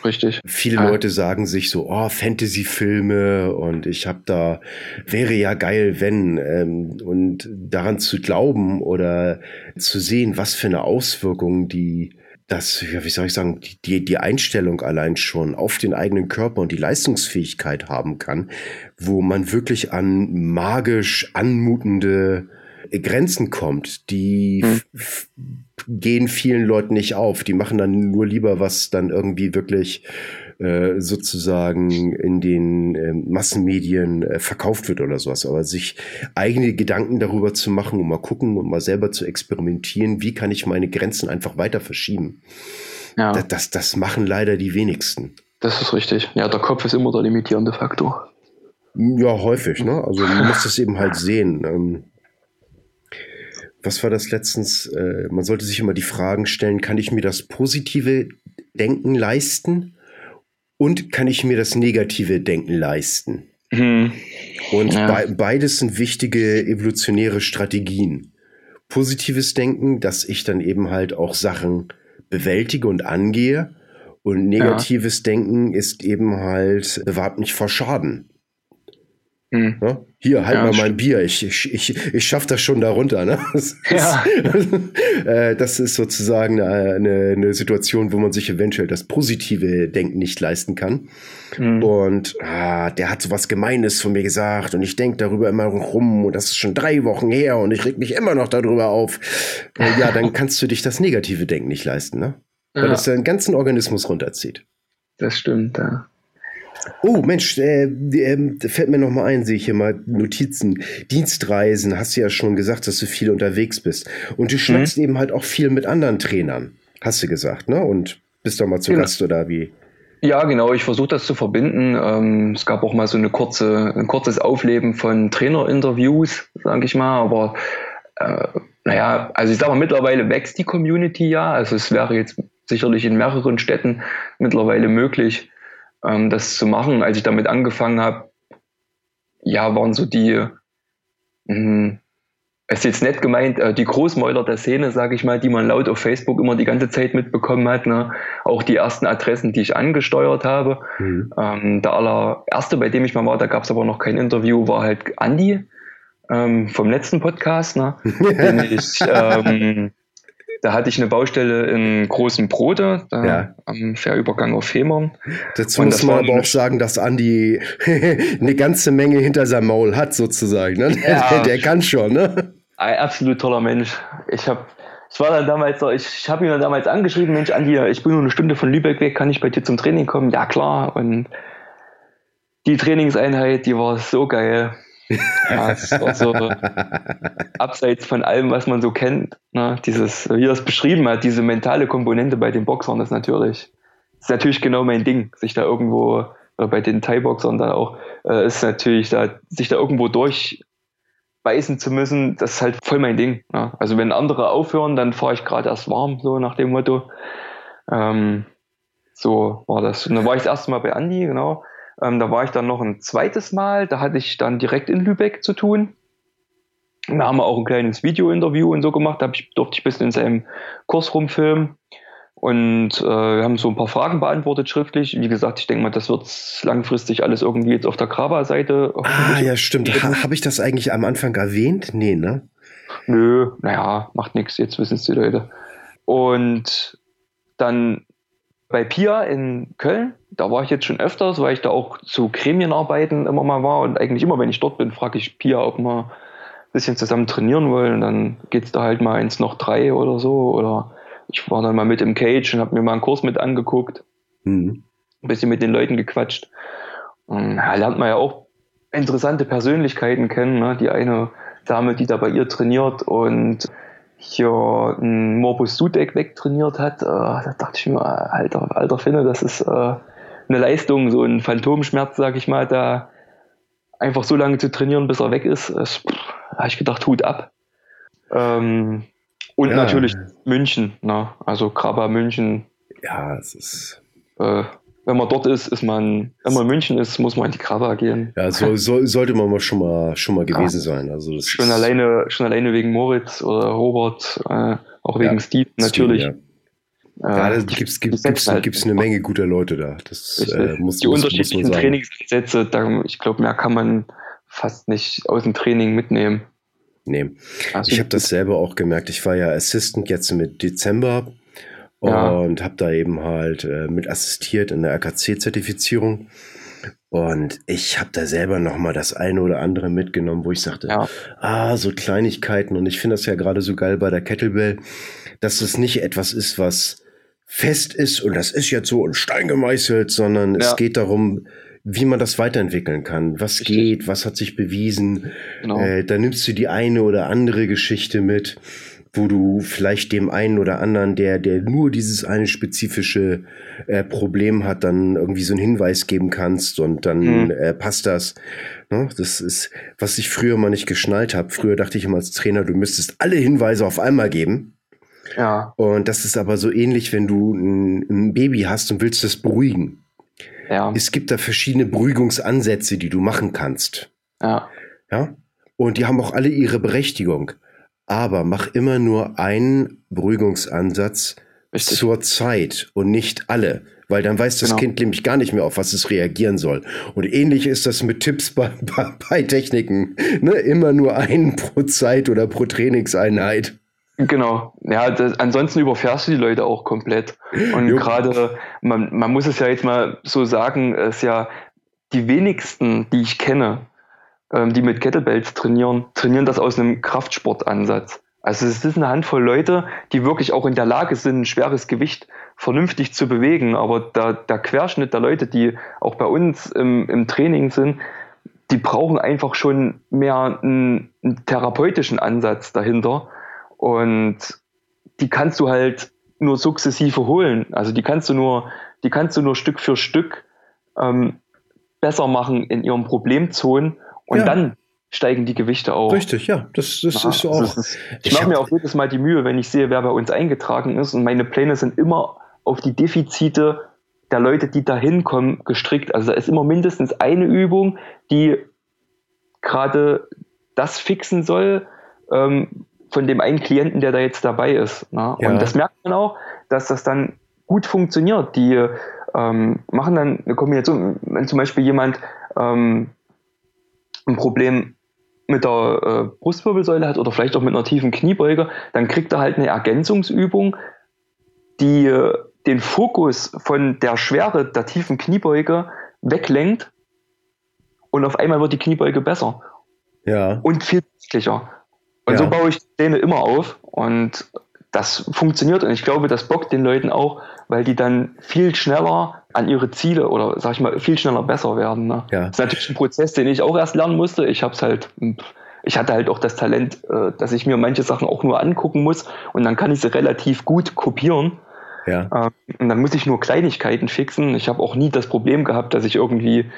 Richtig. Viele ja. Leute sagen sich so, oh, Fantasy-Filme und ich habe da, wäre ja geil, wenn. Ähm, und daran zu glauben oder zu sehen, was für eine Auswirkung die das, ja, wie soll ich sagen, die, die Einstellung allein schon auf den eigenen Körper und die Leistungsfähigkeit haben kann, wo man wirklich an magisch anmutende Grenzen kommt, die hm. gehen vielen Leuten nicht auf. Die machen dann nur lieber, was dann irgendwie wirklich äh, sozusagen in den äh, Massenmedien äh, verkauft wird oder sowas. Aber sich eigene Gedanken darüber zu machen und mal gucken und mal selber zu experimentieren, wie kann ich meine Grenzen einfach weiter verschieben. Ja. Das, das, das machen leider die wenigsten. Das ist richtig. Ja, der Kopf ist immer der limitierende Faktor. Ja, häufig, ne? Also man muss das eben halt sehen. Ähm, was war das letztens? Äh, man sollte sich immer die Fragen stellen, kann ich mir das positive Denken leisten und kann ich mir das negative Denken leisten? Mhm. Und ja. be beides sind wichtige evolutionäre Strategien. Positives Denken, dass ich dann eben halt auch Sachen bewältige und angehe. Und negatives ja. Denken ist eben halt, bewahrt mich vor Schaden. Hm. Ja? Hier, halt ja, mal mein Bier, ich, ich, ich, ich schaff das schon darunter. Ne? Das, ja. ist, äh, das ist sozusagen eine, eine, Situation, wo man sich eventuell das positive Denken nicht leisten kann. Mhm. Und ah, der hat so was Gemeines von mir gesagt und ich denke darüber immer rum und das ist schon drei Wochen her und ich reg mich immer noch darüber auf. Äh, ja, dann kannst du dich das negative Denken nicht leisten, ne? Weil ja. das deinen ganzen Organismus runterzieht. Das stimmt, ja. Oh Mensch, äh, äh, fällt mir noch mal ein, sehe ich hier mal Notizen. Dienstreisen, hast du ja schon gesagt, dass du viel unterwegs bist. Und du schnackst mhm. eben halt auch viel mit anderen Trainern, hast du gesagt, ne? Und bist doch mal zu genau. Gast oder wie? Ja, genau. Ich versuche das zu verbinden. Ähm, es gab auch mal so eine kurze, ein kurzes Aufleben von Trainerinterviews, sage ich mal. Aber äh, naja, also ich sage mal, mittlerweile wächst die Community ja. Also es wäre jetzt sicherlich in mehreren Städten mittlerweile möglich, ähm, das zu machen. Als ich damit angefangen habe, ja, waren so die, mh, es ist jetzt nett gemeint, äh, die Großmäuler der Szene, sage ich mal, die man laut auf Facebook immer die ganze Zeit mitbekommen hat. Ne? Auch die ersten Adressen, die ich angesteuert habe. Mhm. Ähm, der allererste, bei dem ich mal war, da gab es aber noch kein Interview, war halt Andi ähm, vom letzten Podcast, ne? den ich ähm, da hatte ich eine Baustelle in Großen Brote, da ja. am Fährübergang auf Hemern. Dazu muss man aber auch sagen, dass Andi eine ganze Menge hinter seinem Maul hat, sozusagen. Ne? Ja, der, der, kann schon, ne? Ein absolut toller Mensch. Ich habe ich war dann damals so, ich, ich habe ihn dann damals angeschrieben, Mensch, Andi, ich bin nur eine Stunde von Lübeck weg, kann ich bei dir zum Training kommen? Ja, klar. Und die Trainingseinheit, die war so geil. Ja, es war so abseits von allem, was man so kennt. Ne? Dieses, wie er es beschrieben hat, diese mentale Komponente bei den Boxern ist natürlich, ist natürlich genau mein Ding, sich da irgendwo, bei den Thai-Boxern dann auch, äh, ist natürlich da, sich da irgendwo durchbeißen zu müssen, das ist halt voll mein Ding. Ne? Also wenn andere aufhören, dann fahre ich gerade erst warm, so nach dem Motto. Ähm, so war das. Und dann war ich das erste Mal bei Andi, genau. Ähm, da war ich dann noch ein zweites Mal, da hatte ich dann direkt in Lübeck zu tun. Da haben wir auch ein kleines Video-Interview und so gemacht, da ich, durfte ich ein bisschen in seinem Kurs rumfilmen. Und äh, wir haben so ein paar Fragen beantwortet schriftlich. Wie gesagt, ich denke mal, das wird langfristig alles irgendwie jetzt auf der Graba-Seite. Ah, ja, stimmt. Ha, Habe ich das eigentlich am Anfang erwähnt? Nee, ne? Nö, naja, macht nichts, jetzt wissen es die Leute. Und dann bei Pia in Köln, da war ich jetzt schon öfters, weil ich da auch zu Gremienarbeiten immer mal war und eigentlich immer, wenn ich dort bin, frage ich Pia, ob wir ein bisschen zusammen trainieren wollen. Und dann geht es da halt mal ins noch drei oder so. Oder ich war dann mal mit im Cage und habe mir mal einen Kurs mit angeguckt, mhm. ein bisschen mit den Leuten gequatscht. Und da lernt man ja auch interessante Persönlichkeiten kennen. Ne? Die eine Dame, die da bei ihr trainiert und hier ein Morbus Sudeck wegtrainiert hat, äh, da dachte ich mir, alter, alter Finne, das ist äh, eine Leistung, so ein Phantomschmerz, sag ich mal, da einfach so lange zu trainieren, bis er weg ist, da habe ich gedacht, Hut ab. Ähm, und ja. natürlich München, ne? also Krabber München. Ja, es ist. Äh, wenn man dort ist, ist man, wenn man in München ist, muss man in die Krabber gehen. Ja, so, so, sollte man mal schon mal schon mal gewesen ja. sein. Also schon alleine, schon alleine wegen Moritz oder Robert, äh, auch wegen ja, Steve natürlich. Steve, ja. Äh, ja, da gibt es gibt's, gibt's, halt gibt's eine Menge guter Leute da. Das, äh, muss, die muss, unterschiedlichen muss Trainingssätze, da, ich glaube, mehr kann man fast nicht aus dem Training mitnehmen. Nee. Also ich habe das selber auch gemerkt. Ich war ja Assistant jetzt mit Dezember und ja. habe da eben halt äh, mit assistiert in der RKC-Zertifizierung. Und ich habe da selber noch mal das eine oder andere mitgenommen, wo ich sagte, ja. ah, so Kleinigkeiten. Und ich finde das ja gerade so geil bei der Kettlebell, dass es nicht etwas ist, was fest ist und das ist jetzt so in Stein gemeißelt, sondern ja. es geht darum, wie man das weiterentwickeln kann. Was Richtig. geht, was hat sich bewiesen. Genau. Äh, da nimmst du die eine oder andere Geschichte mit wo du vielleicht dem einen oder anderen, der, der nur dieses eine spezifische äh, Problem hat, dann irgendwie so einen Hinweis geben kannst und dann mhm. äh, passt das. Ne? Das ist, was ich früher mal nicht geschnallt habe. Früher dachte ich immer als Trainer, du müsstest alle Hinweise auf einmal geben. Ja. Und das ist aber so ähnlich, wenn du ein, ein Baby hast und willst es beruhigen. Ja. Es gibt da verschiedene Beruhigungsansätze, die du machen kannst. Ja. Ja. Und die haben auch alle ihre Berechtigung aber mach immer nur einen Beruhigungsansatz Richtig. zur Zeit und nicht alle. Weil dann weiß das genau. Kind nämlich gar nicht mehr, auf was es reagieren soll. Und ähnlich ist das mit Tipps bei, bei, bei Techniken. Ne? Immer nur einen pro Zeit oder pro Trainingseinheit. Genau. Ja, das, ansonsten überfährst du die Leute auch komplett. Und gerade, man, man muss es ja jetzt mal so sagen, es ja die wenigsten, die ich kenne, die mit Kettlebells trainieren, trainieren das aus einem Kraftsportansatz. Also es ist eine Handvoll Leute, die wirklich auch in der Lage sind, ein schweres Gewicht vernünftig zu bewegen. Aber der, der Querschnitt der Leute, die auch bei uns im, im Training sind, die brauchen einfach schon mehr einen, einen therapeutischen Ansatz dahinter. Und die kannst du halt nur sukzessive holen. Also die kannst du nur, die kannst du nur Stück für Stück ähm, besser machen in ihren Problemzonen und ja. dann steigen die Gewichte auch. Richtig, ja, das, das ja, ist so auch. Ist, ich, ich mache mir auch jedes Mal die Mühe, wenn ich sehe, wer bei uns eingetragen ist. Und meine Pläne sind immer auf die Defizite der Leute, die da hinkommen, gestrickt. Also da ist immer mindestens eine Übung, die gerade das fixen soll ähm, von dem einen Klienten, der da jetzt dabei ist. Ne? Ja. Und das merkt man auch, dass das dann gut funktioniert. Die ähm, machen dann eine Kombination, wenn zum Beispiel jemand ähm, ein Problem mit der äh, Brustwirbelsäule hat oder vielleicht auch mit einer tiefen Kniebeuge, dann kriegt er halt eine Ergänzungsübung, die äh, den Fokus von der Schwere der tiefen Kniebeuge weglenkt und auf einmal wird die Kniebeuge besser. Ja. Und viel sichtlicher. Und ja. so baue ich die Pläne immer auf und das funktioniert und ich glaube, das bockt den Leuten auch, weil die dann viel schneller an ihre Ziele oder sag ich mal viel schneller besser werden. Ne? Ja. Das ist natürlich ein Prozess, den ich auch erst lernen musste. Ich habe es halt, ich hatte halt auch das Talent, äh, dass ich mir manche Sachen auch nur angucken muss und dann kann ich sie relativ gut kopieren. Ja. Ähm, und dann muss ich nur Kleinigkeiten fixen. Ich habe auch nie das Problem gehabt, dass ich irgendwie,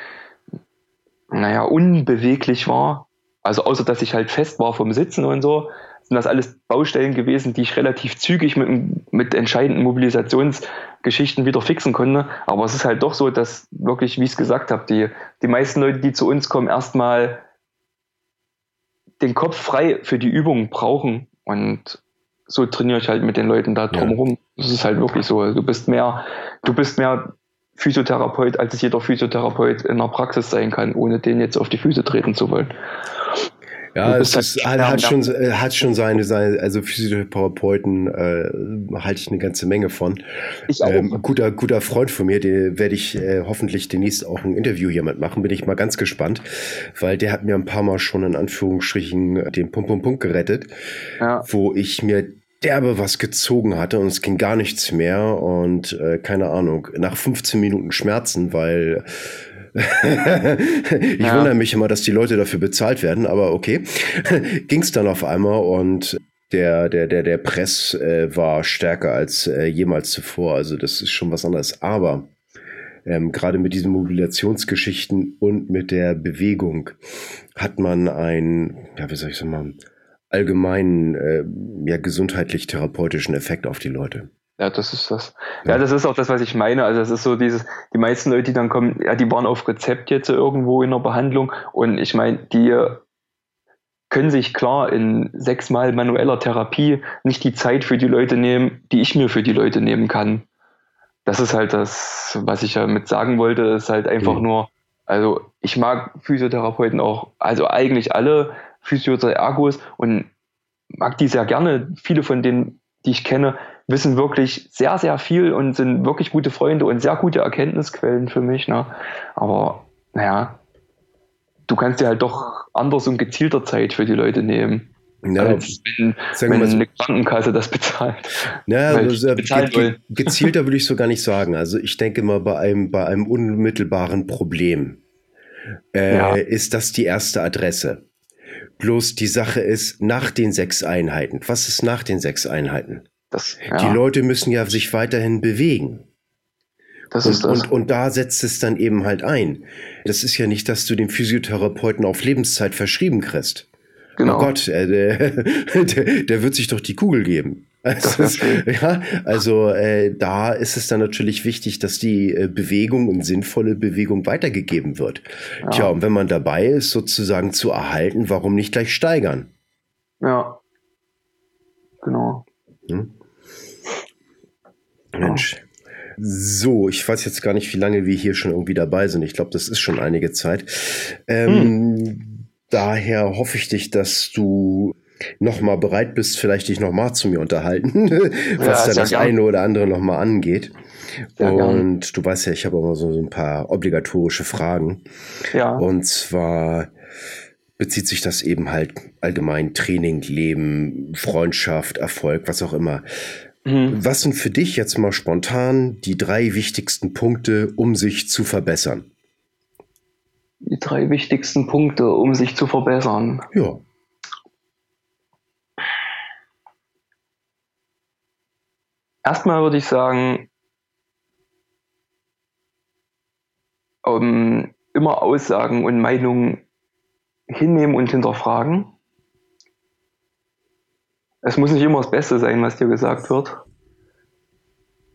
naja, unbeweglich war. Also außer dass ich halt fest war vom Sitzen und so sind das alles Baustellen gewesen, die ich relativ zügig mit, mit entscheidenden Mobilisationsgeschichten wieder fixen konnte. Aber es ist halt doch so, dass wirklich, wie ich es gesagt habe, die, die meisten Leute, die zu uns kommen, erstmal den Kopf frei für die Übung brauchen. Und so trainiere ich halt mit den Leuten da drumherum. Ja. Das ist halt wirklich so. Du bist mehr, du bist mehr Physiotherapeut, als es jeder Physiotherapeut in der Praxis sein kann, ohne den jetzt auf die Füße treten zu wollen. Ja, es ist, hat, hat, schon, äh, hat schon seine, seine also Physiotherapeuten äh, halte ich eine ganze Menge von. Ich auch. Ähm, guter, guter Freund von mir, den werde ich äh, hoffentlich demnächst auch ein Interview hier mitmachen, bin ich mal ganz gespannt, weil der hat mir ein paar Mal schon in Anführungsstrichen den Pum Pum Pum gerettet, ja. wo ich mir derbe was gezogen hatte und es ging gar nichts mehr und äh, keine Ahnung, nach 15 Minuten Schmerzen, weil ich ja. wundere mich immer, dass die Leute dafür bezahlt werden, aber okay. Ging es dann auf einmal und der, der, der, der Press äh, war stärker als äh, jemals zuvor. Also das ist schon was anderes. Aber ähm, gerade mit diesen Mobilationsgeschichten und mit der Bewegung hat man ein, ja, wie soll ich sagen, allgemeinen äh, ja, gesundheitlich-therapeutischen Effekt auf die Leute. Ja, das ist das. Ja. ja, das ist auch das, was ich meine. Also es ist so dieses, die meisten Leute, die dann kommen, ja, die waren auf Rezept jetzt irgendwo in der Behandlung und ich meine, die können sich klar in sechsmal manueller Therapie nicht die Zeit für die Leute nehmen, die ich mir für die Leute nehmen kann. Das ist halt das, was ich ja mit sagen wollte, ist halt einfach mhm. nur, also ich mag Physiotherapeuten auch, also eigentlich alle Physiotherapeuten und mag die sehr gerne. Viele von denen, die ich kenne, wissen wirklich sehr, sehr viel und sind wirklich gute Freunde und sehr gute Erkenntnisquellen für mich. Ne? Aber naja, du kannst dir halt doch anders und gezielter Zeit für die Leute nehmen. Ja, als wenn, wenn so, eine Krankenkasse das bezahlt. Ja, also, ge ge gezielter würde ich so gar nicht sagen. Also ich denke mal, bei einem, bei einem unmittelbaren Problem äh, ja. ist das die erste Adresse. Bloß die Sache ist, nach den sechs Einheiten, was ist nach den sechs Einheiten? Das, ja. Die Leute müssen ja sich weiterhin bewegen. Das und, ist das. Und, und da setzt es dann eben halt ein. Das ist ja nicht, dass du den Physiotherapeuten auf Lebenszeit verschrieben kriegst. Genau. Oh Gott, äh, der, der, der wird sich doch die Kugel geben. Also, ja, also äh, da ist es dann natürlich wichtig, dass die äh, Bewegung und sinnvolle Bewegung weitergegeben wird. Ja. Tja, und wenn man dabei ist, sozusagen zu erhalten, warum nicht gleich steigern? Ja, genau. Hm? Mensch. So, ich weiß jetzt gar nicht, wie lange wir hier schon irgendwie dabei sind. Ich glaube, das ist schon einige Zeit. Ähm, hm. Daher hoffe ich dich, dass du noch mal bereit bist, vielleicht dich noch mal zu mir unterhalten, was ja, da das gern. eine oder andere noch mal angeht. Sehr und gern. du weißt ja, ich habe immer so ein paar obligatorische Fragen. Ja. Und zwar bezieht sich das eben halt allgemein Training, Leben, Freundschaft, Erfolg, was auch immer. Mhm. Was sind für dich jetzt mal spontan die drei wichtigsten Punkte, um sich zu verbessern? Die drei wichtigsten Punkte, um sich zu verbessern. Ja. Erstmal würde ich sagen, um, immer Aussagen und Meinungen hinnehmen und hinterfragen. Es muss nicht immer das Beste sein, was dir gesagt wird.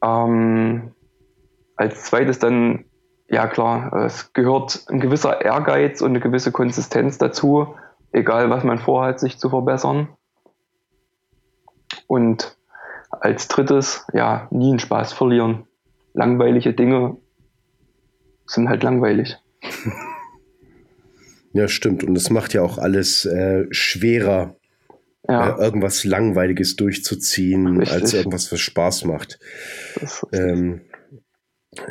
Ähm, als zweites dann, ja klar, es gehört ein gewisser Ehrgeiz und eine gewisse Konsistenz dazu, egal was man vorhat, sich zu verbessern. Und als drittes, ja, nie einen Spaß verlieren. Langweilige Dinge sind halt langweilig. Ja, stimmt. Und es macht ja auch alles äh, schwerer, ja. äh, irgendwas Langweiliges durchzuziehen, Richtig. als irgendwas, was Spaß macht. Ähm,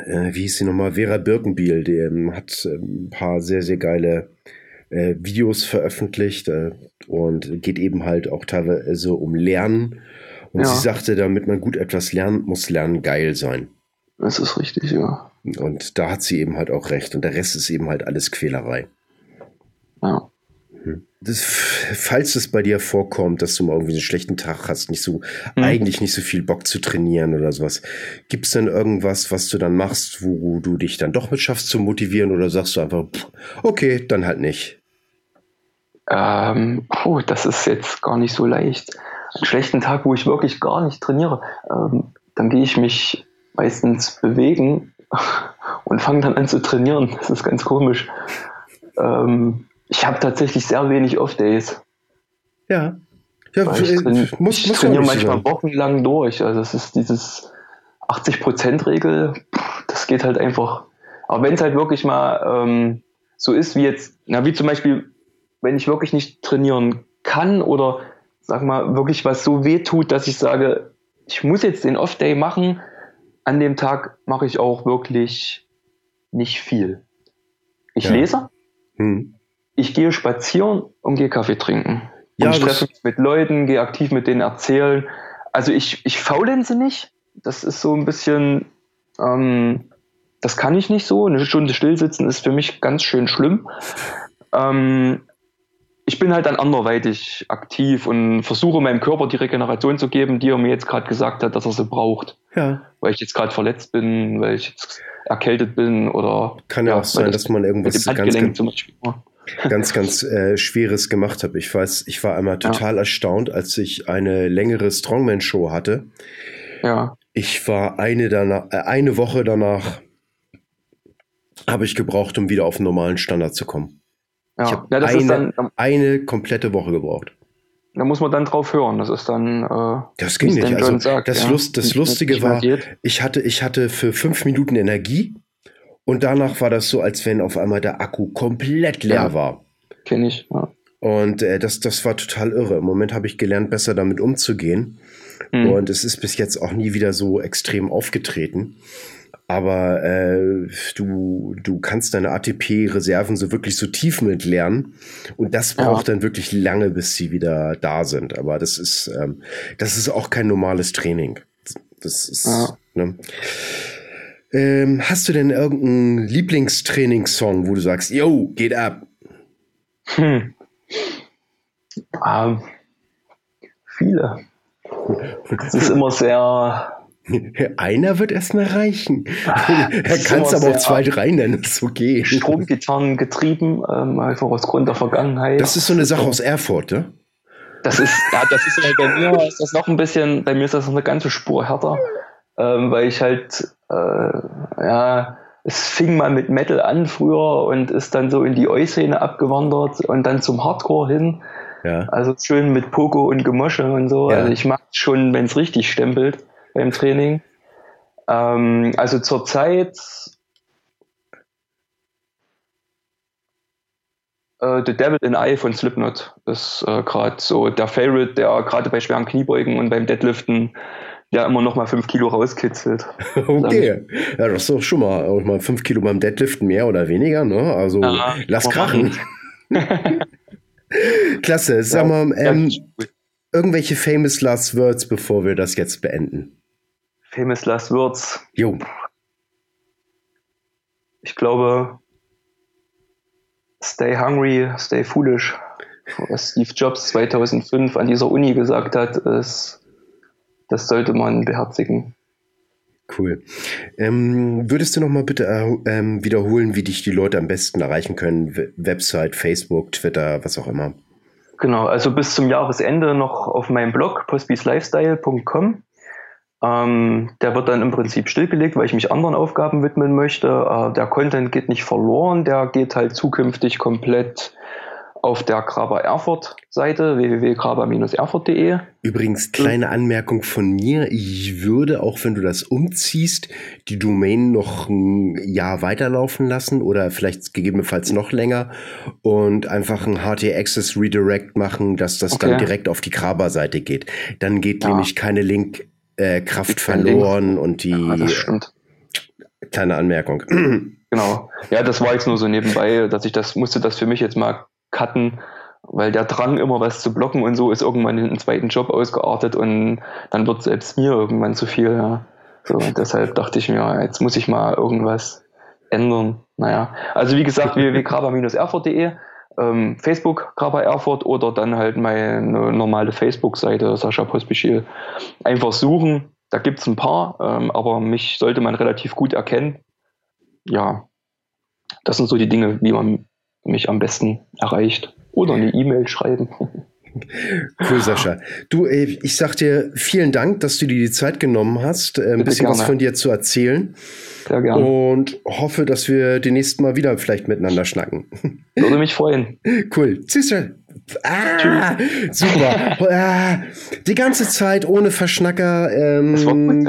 äh, wie hieß sie nochmal? Vera Birkenbiel, die ähm, hat ähm, ein paar sehr, sehr geile äh, Videos veröffentlicht äh, und geht eben halt auch teilweise um Lernen. Und ja. sie sagte, damit man gut etwas lernt, muss Lernen geil sein. Das ist richtig, ja. Und da hat sie eben halt auch recht. Und der Rest ist eben halt alles Quälerei. Ja. Hm. Das, falls es bei dir vorkommt, dass du mal irgendwie einen schlechten Tag hast, nicht so, mhm. eigentlich nicht so viel Bock zu trainieren oder sowas, gibt es denn irgendwas, was du dann machst, wo du dich dann doch mit schaffst zu motivieren oder sagst du einfach, okay, dann halt nicht? Ähm, oh, das ist jetzt gar nicht so leicht. Einen schlechten Tag, wo ich wirklich gar nicht trainiere, ähm, dann gehe ich mich meistens bewegen und fange dann an zu trainieren. Das ist ganz komisch. Ähm, ich habe tatsächlich sehr wenig Off-Days. Ja. ja ich, train muss, ich muss trainiere manchmal sein. wochenlang durch. Also es ist dieses 80%-Regel, das geht halt einfach. Aber wenn es halt wirklich mal ähm, so ist wie jetzt, na wie zum Beispiel, wenn ich wirklich nicht trainieren kann oder sag mal wirklich was so weh tut, dass ich sage, ich muss jetzt den Off-Day machen, an dem Tag mache ich auch wirklich nicht viel. Ich ja. lese, hm ich gehe spazieren und gehe Kaffee trinken. Ja, und ich treffe mich mit Leuten, gehe aktiv mit denen erzählen. Also ich, ich faulenze nicht. Das ist so ein bisschen, ähm, das kann ich nicht so. Eine Stunde stillsitzen ist für mich ganz schön schlimm. Ähm, ich bin halt dann anderweitig aktiv und versuche meinem Körper die Regeneration zu geben, die er mir jetzt gerade gesagt hat, dass er sie braucht. Ja. Weil ich jetzt gerade verletzt bin, weil ich jetzt erkältet bin oder. Kann ja, auch sein, das dass man irgendwas ganz, ganz, zum Beispiel. Ganz, ganz äh, Schweres gemacht habe. Ich weiß, ich war einmal total ja. erstaunt, als ich eine längere Strongman-Show hatte. Ja. Ich war eine, danach, äh, eine Woche danach, habe ich gebraucht, um wieder auf den normalen Standard zu kommen. Ja, ich habe ja, eine, dann, eine komplette Woche gebraucht. Da muss man dann drauf hören. Das ist dann. Äh, das ging nicht. Also sagt, das, Lust, das Lustige war, ich hatte, ich hatte für fünf Minuten Energie und danach war das so, als wenn auf einmal der Akku komplett leer ja, war. Kenne ich. Ja. Und äh, das, das war total irre. Im Moment habe ich gelernt, besser damit umzugehen. Mhm. Und es ist bis jetzt auch nie wieder so extrem aufgetreten. Aber äh, du, du kannst deine ATP-Reserven so wirklich so tief mit lernen. Und das braucht ja. dann wirklich lange, bis sie wieder da sind. Aber das ist, ähm, das ist auch kein normales Training. Das ist, ja. ne? Ähm, hast du denn irgendeinen Lieblingstrainingssong, wo du sagst, yo, geht ab? Hm. Ähm, viele. Das ist immer sehr Einer wird erstmal reichen. er kann es aber auch zwei, drei nennen, ist okay. Stromgitarren getrieben, ähm, einfach aus Grund der Vergangenheit. Das ist so eine Sache aus Erfurt, ne? Das ist, ja, das ist bei mir ist das noch ein bisschen, bei mir ist das noch eine ganze Spur härter, ähm, weil ich halt, äh, ja, es fing mal mit Metal an früher und ist dann so in die Oi-Szene abgewandert und dann zum Hardcore hin. Ja. Also schön mit Pogo und Gemosche und so. Ja. Also ich mag es schon, wenn es richtig stempelt beim Training. Ähm, also zurzeit äh, The Devil in Eye von Slipknot ist äh, gerade so der Favorite, der gerade bei schweren Kniebeugen und beim Deadliften ja immer noch mal fünf Kilo rauskitzelt. Okay, ja, das ist doch schon mal, auch mal fünf Kilo beim Deadliften mehr oder weniger, ne? Also ja, lass krachen. Klasse, sag mal, ähm, irgendwelche famous last words, bevor wir das jetzt beenden. Famous Last Words. Jo. Ich glaube, Stay Hungry, Stay Foolish. Was Steve Jobs 2005 an dieser Uni gesagt hat, ist, das sollte man beherzigen. Cool. Ähm, würdest du noch mal bitte äh, ähm, wiederholen, wie dich die Leute am besten erreichen können? Website, Facebook, Twitter, was auch immer. Genau, also bis zum Jahresende noch auf meinem Blog postbeeslifestyle.com. Ähm, der wird dann im Prinzip stillgelegt, weil ich mich anderen Aufgaben widmen möchte. Äh, der Content geht nicht verloren, der geht halt zukünftig komplett auf der Graber Erfurt Seite www.graber-erfurt.de. Übrigens kleine Anmerkung von mir, ich würde auch wenn du das umziehst, die Domain noch ein Jahr weiterlaufen lassen oder vielleicht gegebenenfalls noch länger und einfach ein HT Access Redirect machen, dass das okay. dann direkt auf die Graber Seite geht. Dann geht ja. nämlich keine Link äh, Kraft verloren und die. Ja, das stimmt. Kleine Anmerkung. Genau. Ja, das war jetzt nur so nebenbei, dass ich das musste das für mich jetzt mal cutten, weil der Drang, immer was zu blocken und so, ist irgendwann in einen zweiten Job ausgeartet und dann wird selbst mir irgendwann zu viel. Ja. So, deshalb dachte ich mir, jetzt muss ich mal irgendwas ändern. Naja, also wie gesagt, www.graba-erfurt.de ähm, Facebook Graba Erfurt oder dann halt meine normale Facebook-Seite Sascha Pospischil. Einfach suchen, da gibt es ein paar, ähm, aber mich sollte man relativ gut erkennen. Ja, das sind so die Dinge, wie man mich am besten erreicht. Oder eine E-Mail schreiben. Cool, Sascha. Du, ich sag dir vielen Dank, dass du dir die Zeit genommen hast, äh, ein bisschen gerne. was von dir zu erzählen. Sehr gerne. Und hoffe, dass wir demnächst mal wieder vielleicht miteinander schnacken. Würde mich freuen. Cool. Tschüss. Ah, super. ah, die ganze Zeit ohne Verschnacker. Ähm,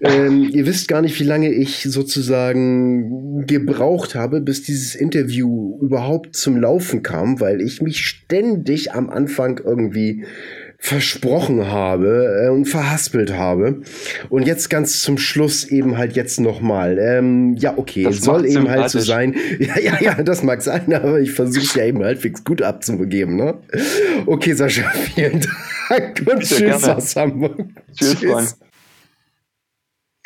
ähm, ihr wisst gar nicht, wie lange ich sozusagen gebraucht habe, bis dieses Interview überhaupt zum Laufen kam, weil ich mich ständig am Anfang irgendwie versprochen habe äh, und verhaspelt habe. Und jetzt ganz zum Schluss eben halt jetzt nochmal. Ähm, ja, okay, das soll eben halt so sein. Ja, ja, ja, das mag sein, aber ich versuche es ja eben halbwegs gut abzugeben. Ne? Okay, Sascha, vielen Dank und Sehr tschüss gerne. aus Hamburg. Tschüss, tschüss.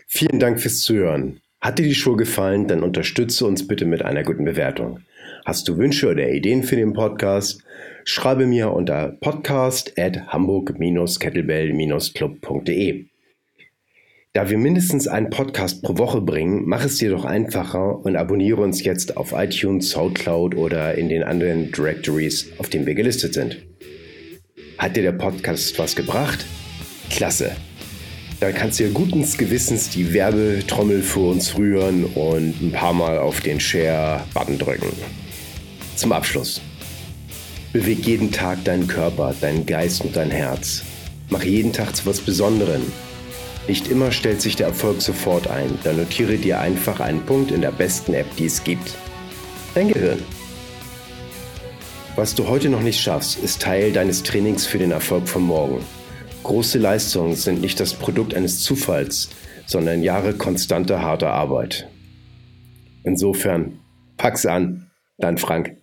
Vielen Dank fürs Zuhören. Hat dir die Show gefallen, dann unterstütze uns bitte mit einer guten Bewertung. Hast du Wünsche oder Ideen für den Podcast? Schreibe mir unter podcast at hamburg-kettlebell-club.de. Da wir mindestens einen Podcast pro Woche bringen, mach es dir doch einfacher und abonniere uns jetzt auf iTunes, Soundcloud oder in den anderen Directories, auf denen wir gelistet sind. Hat dir der Podcast was gebracht? Klasse! Dann kannst du ja guten Gewissens die Werbetrommel für uns rühren und ein paar Mal auf den Share-Button drücken. Zum Abschluss. Beweg jeden Tag deinen Körper, deinen Geist und dein Herz. Mach jeden Tag zu was Besonderem. Nicht immer stellt sich der Erfolg sofort ein. Dann notiere dir einfach einen Punkt in der besten App, die es gibt. Dein Gehirn. Was du heute noch nicht schaffst, ist Teil deines Trainings für den Erfolg von morgen. Große Leistungen sind nicht das Produkt eines Zufalls, sondern Jahre konstanter harter Arbeit. Insofern, pack's an, dein Frank.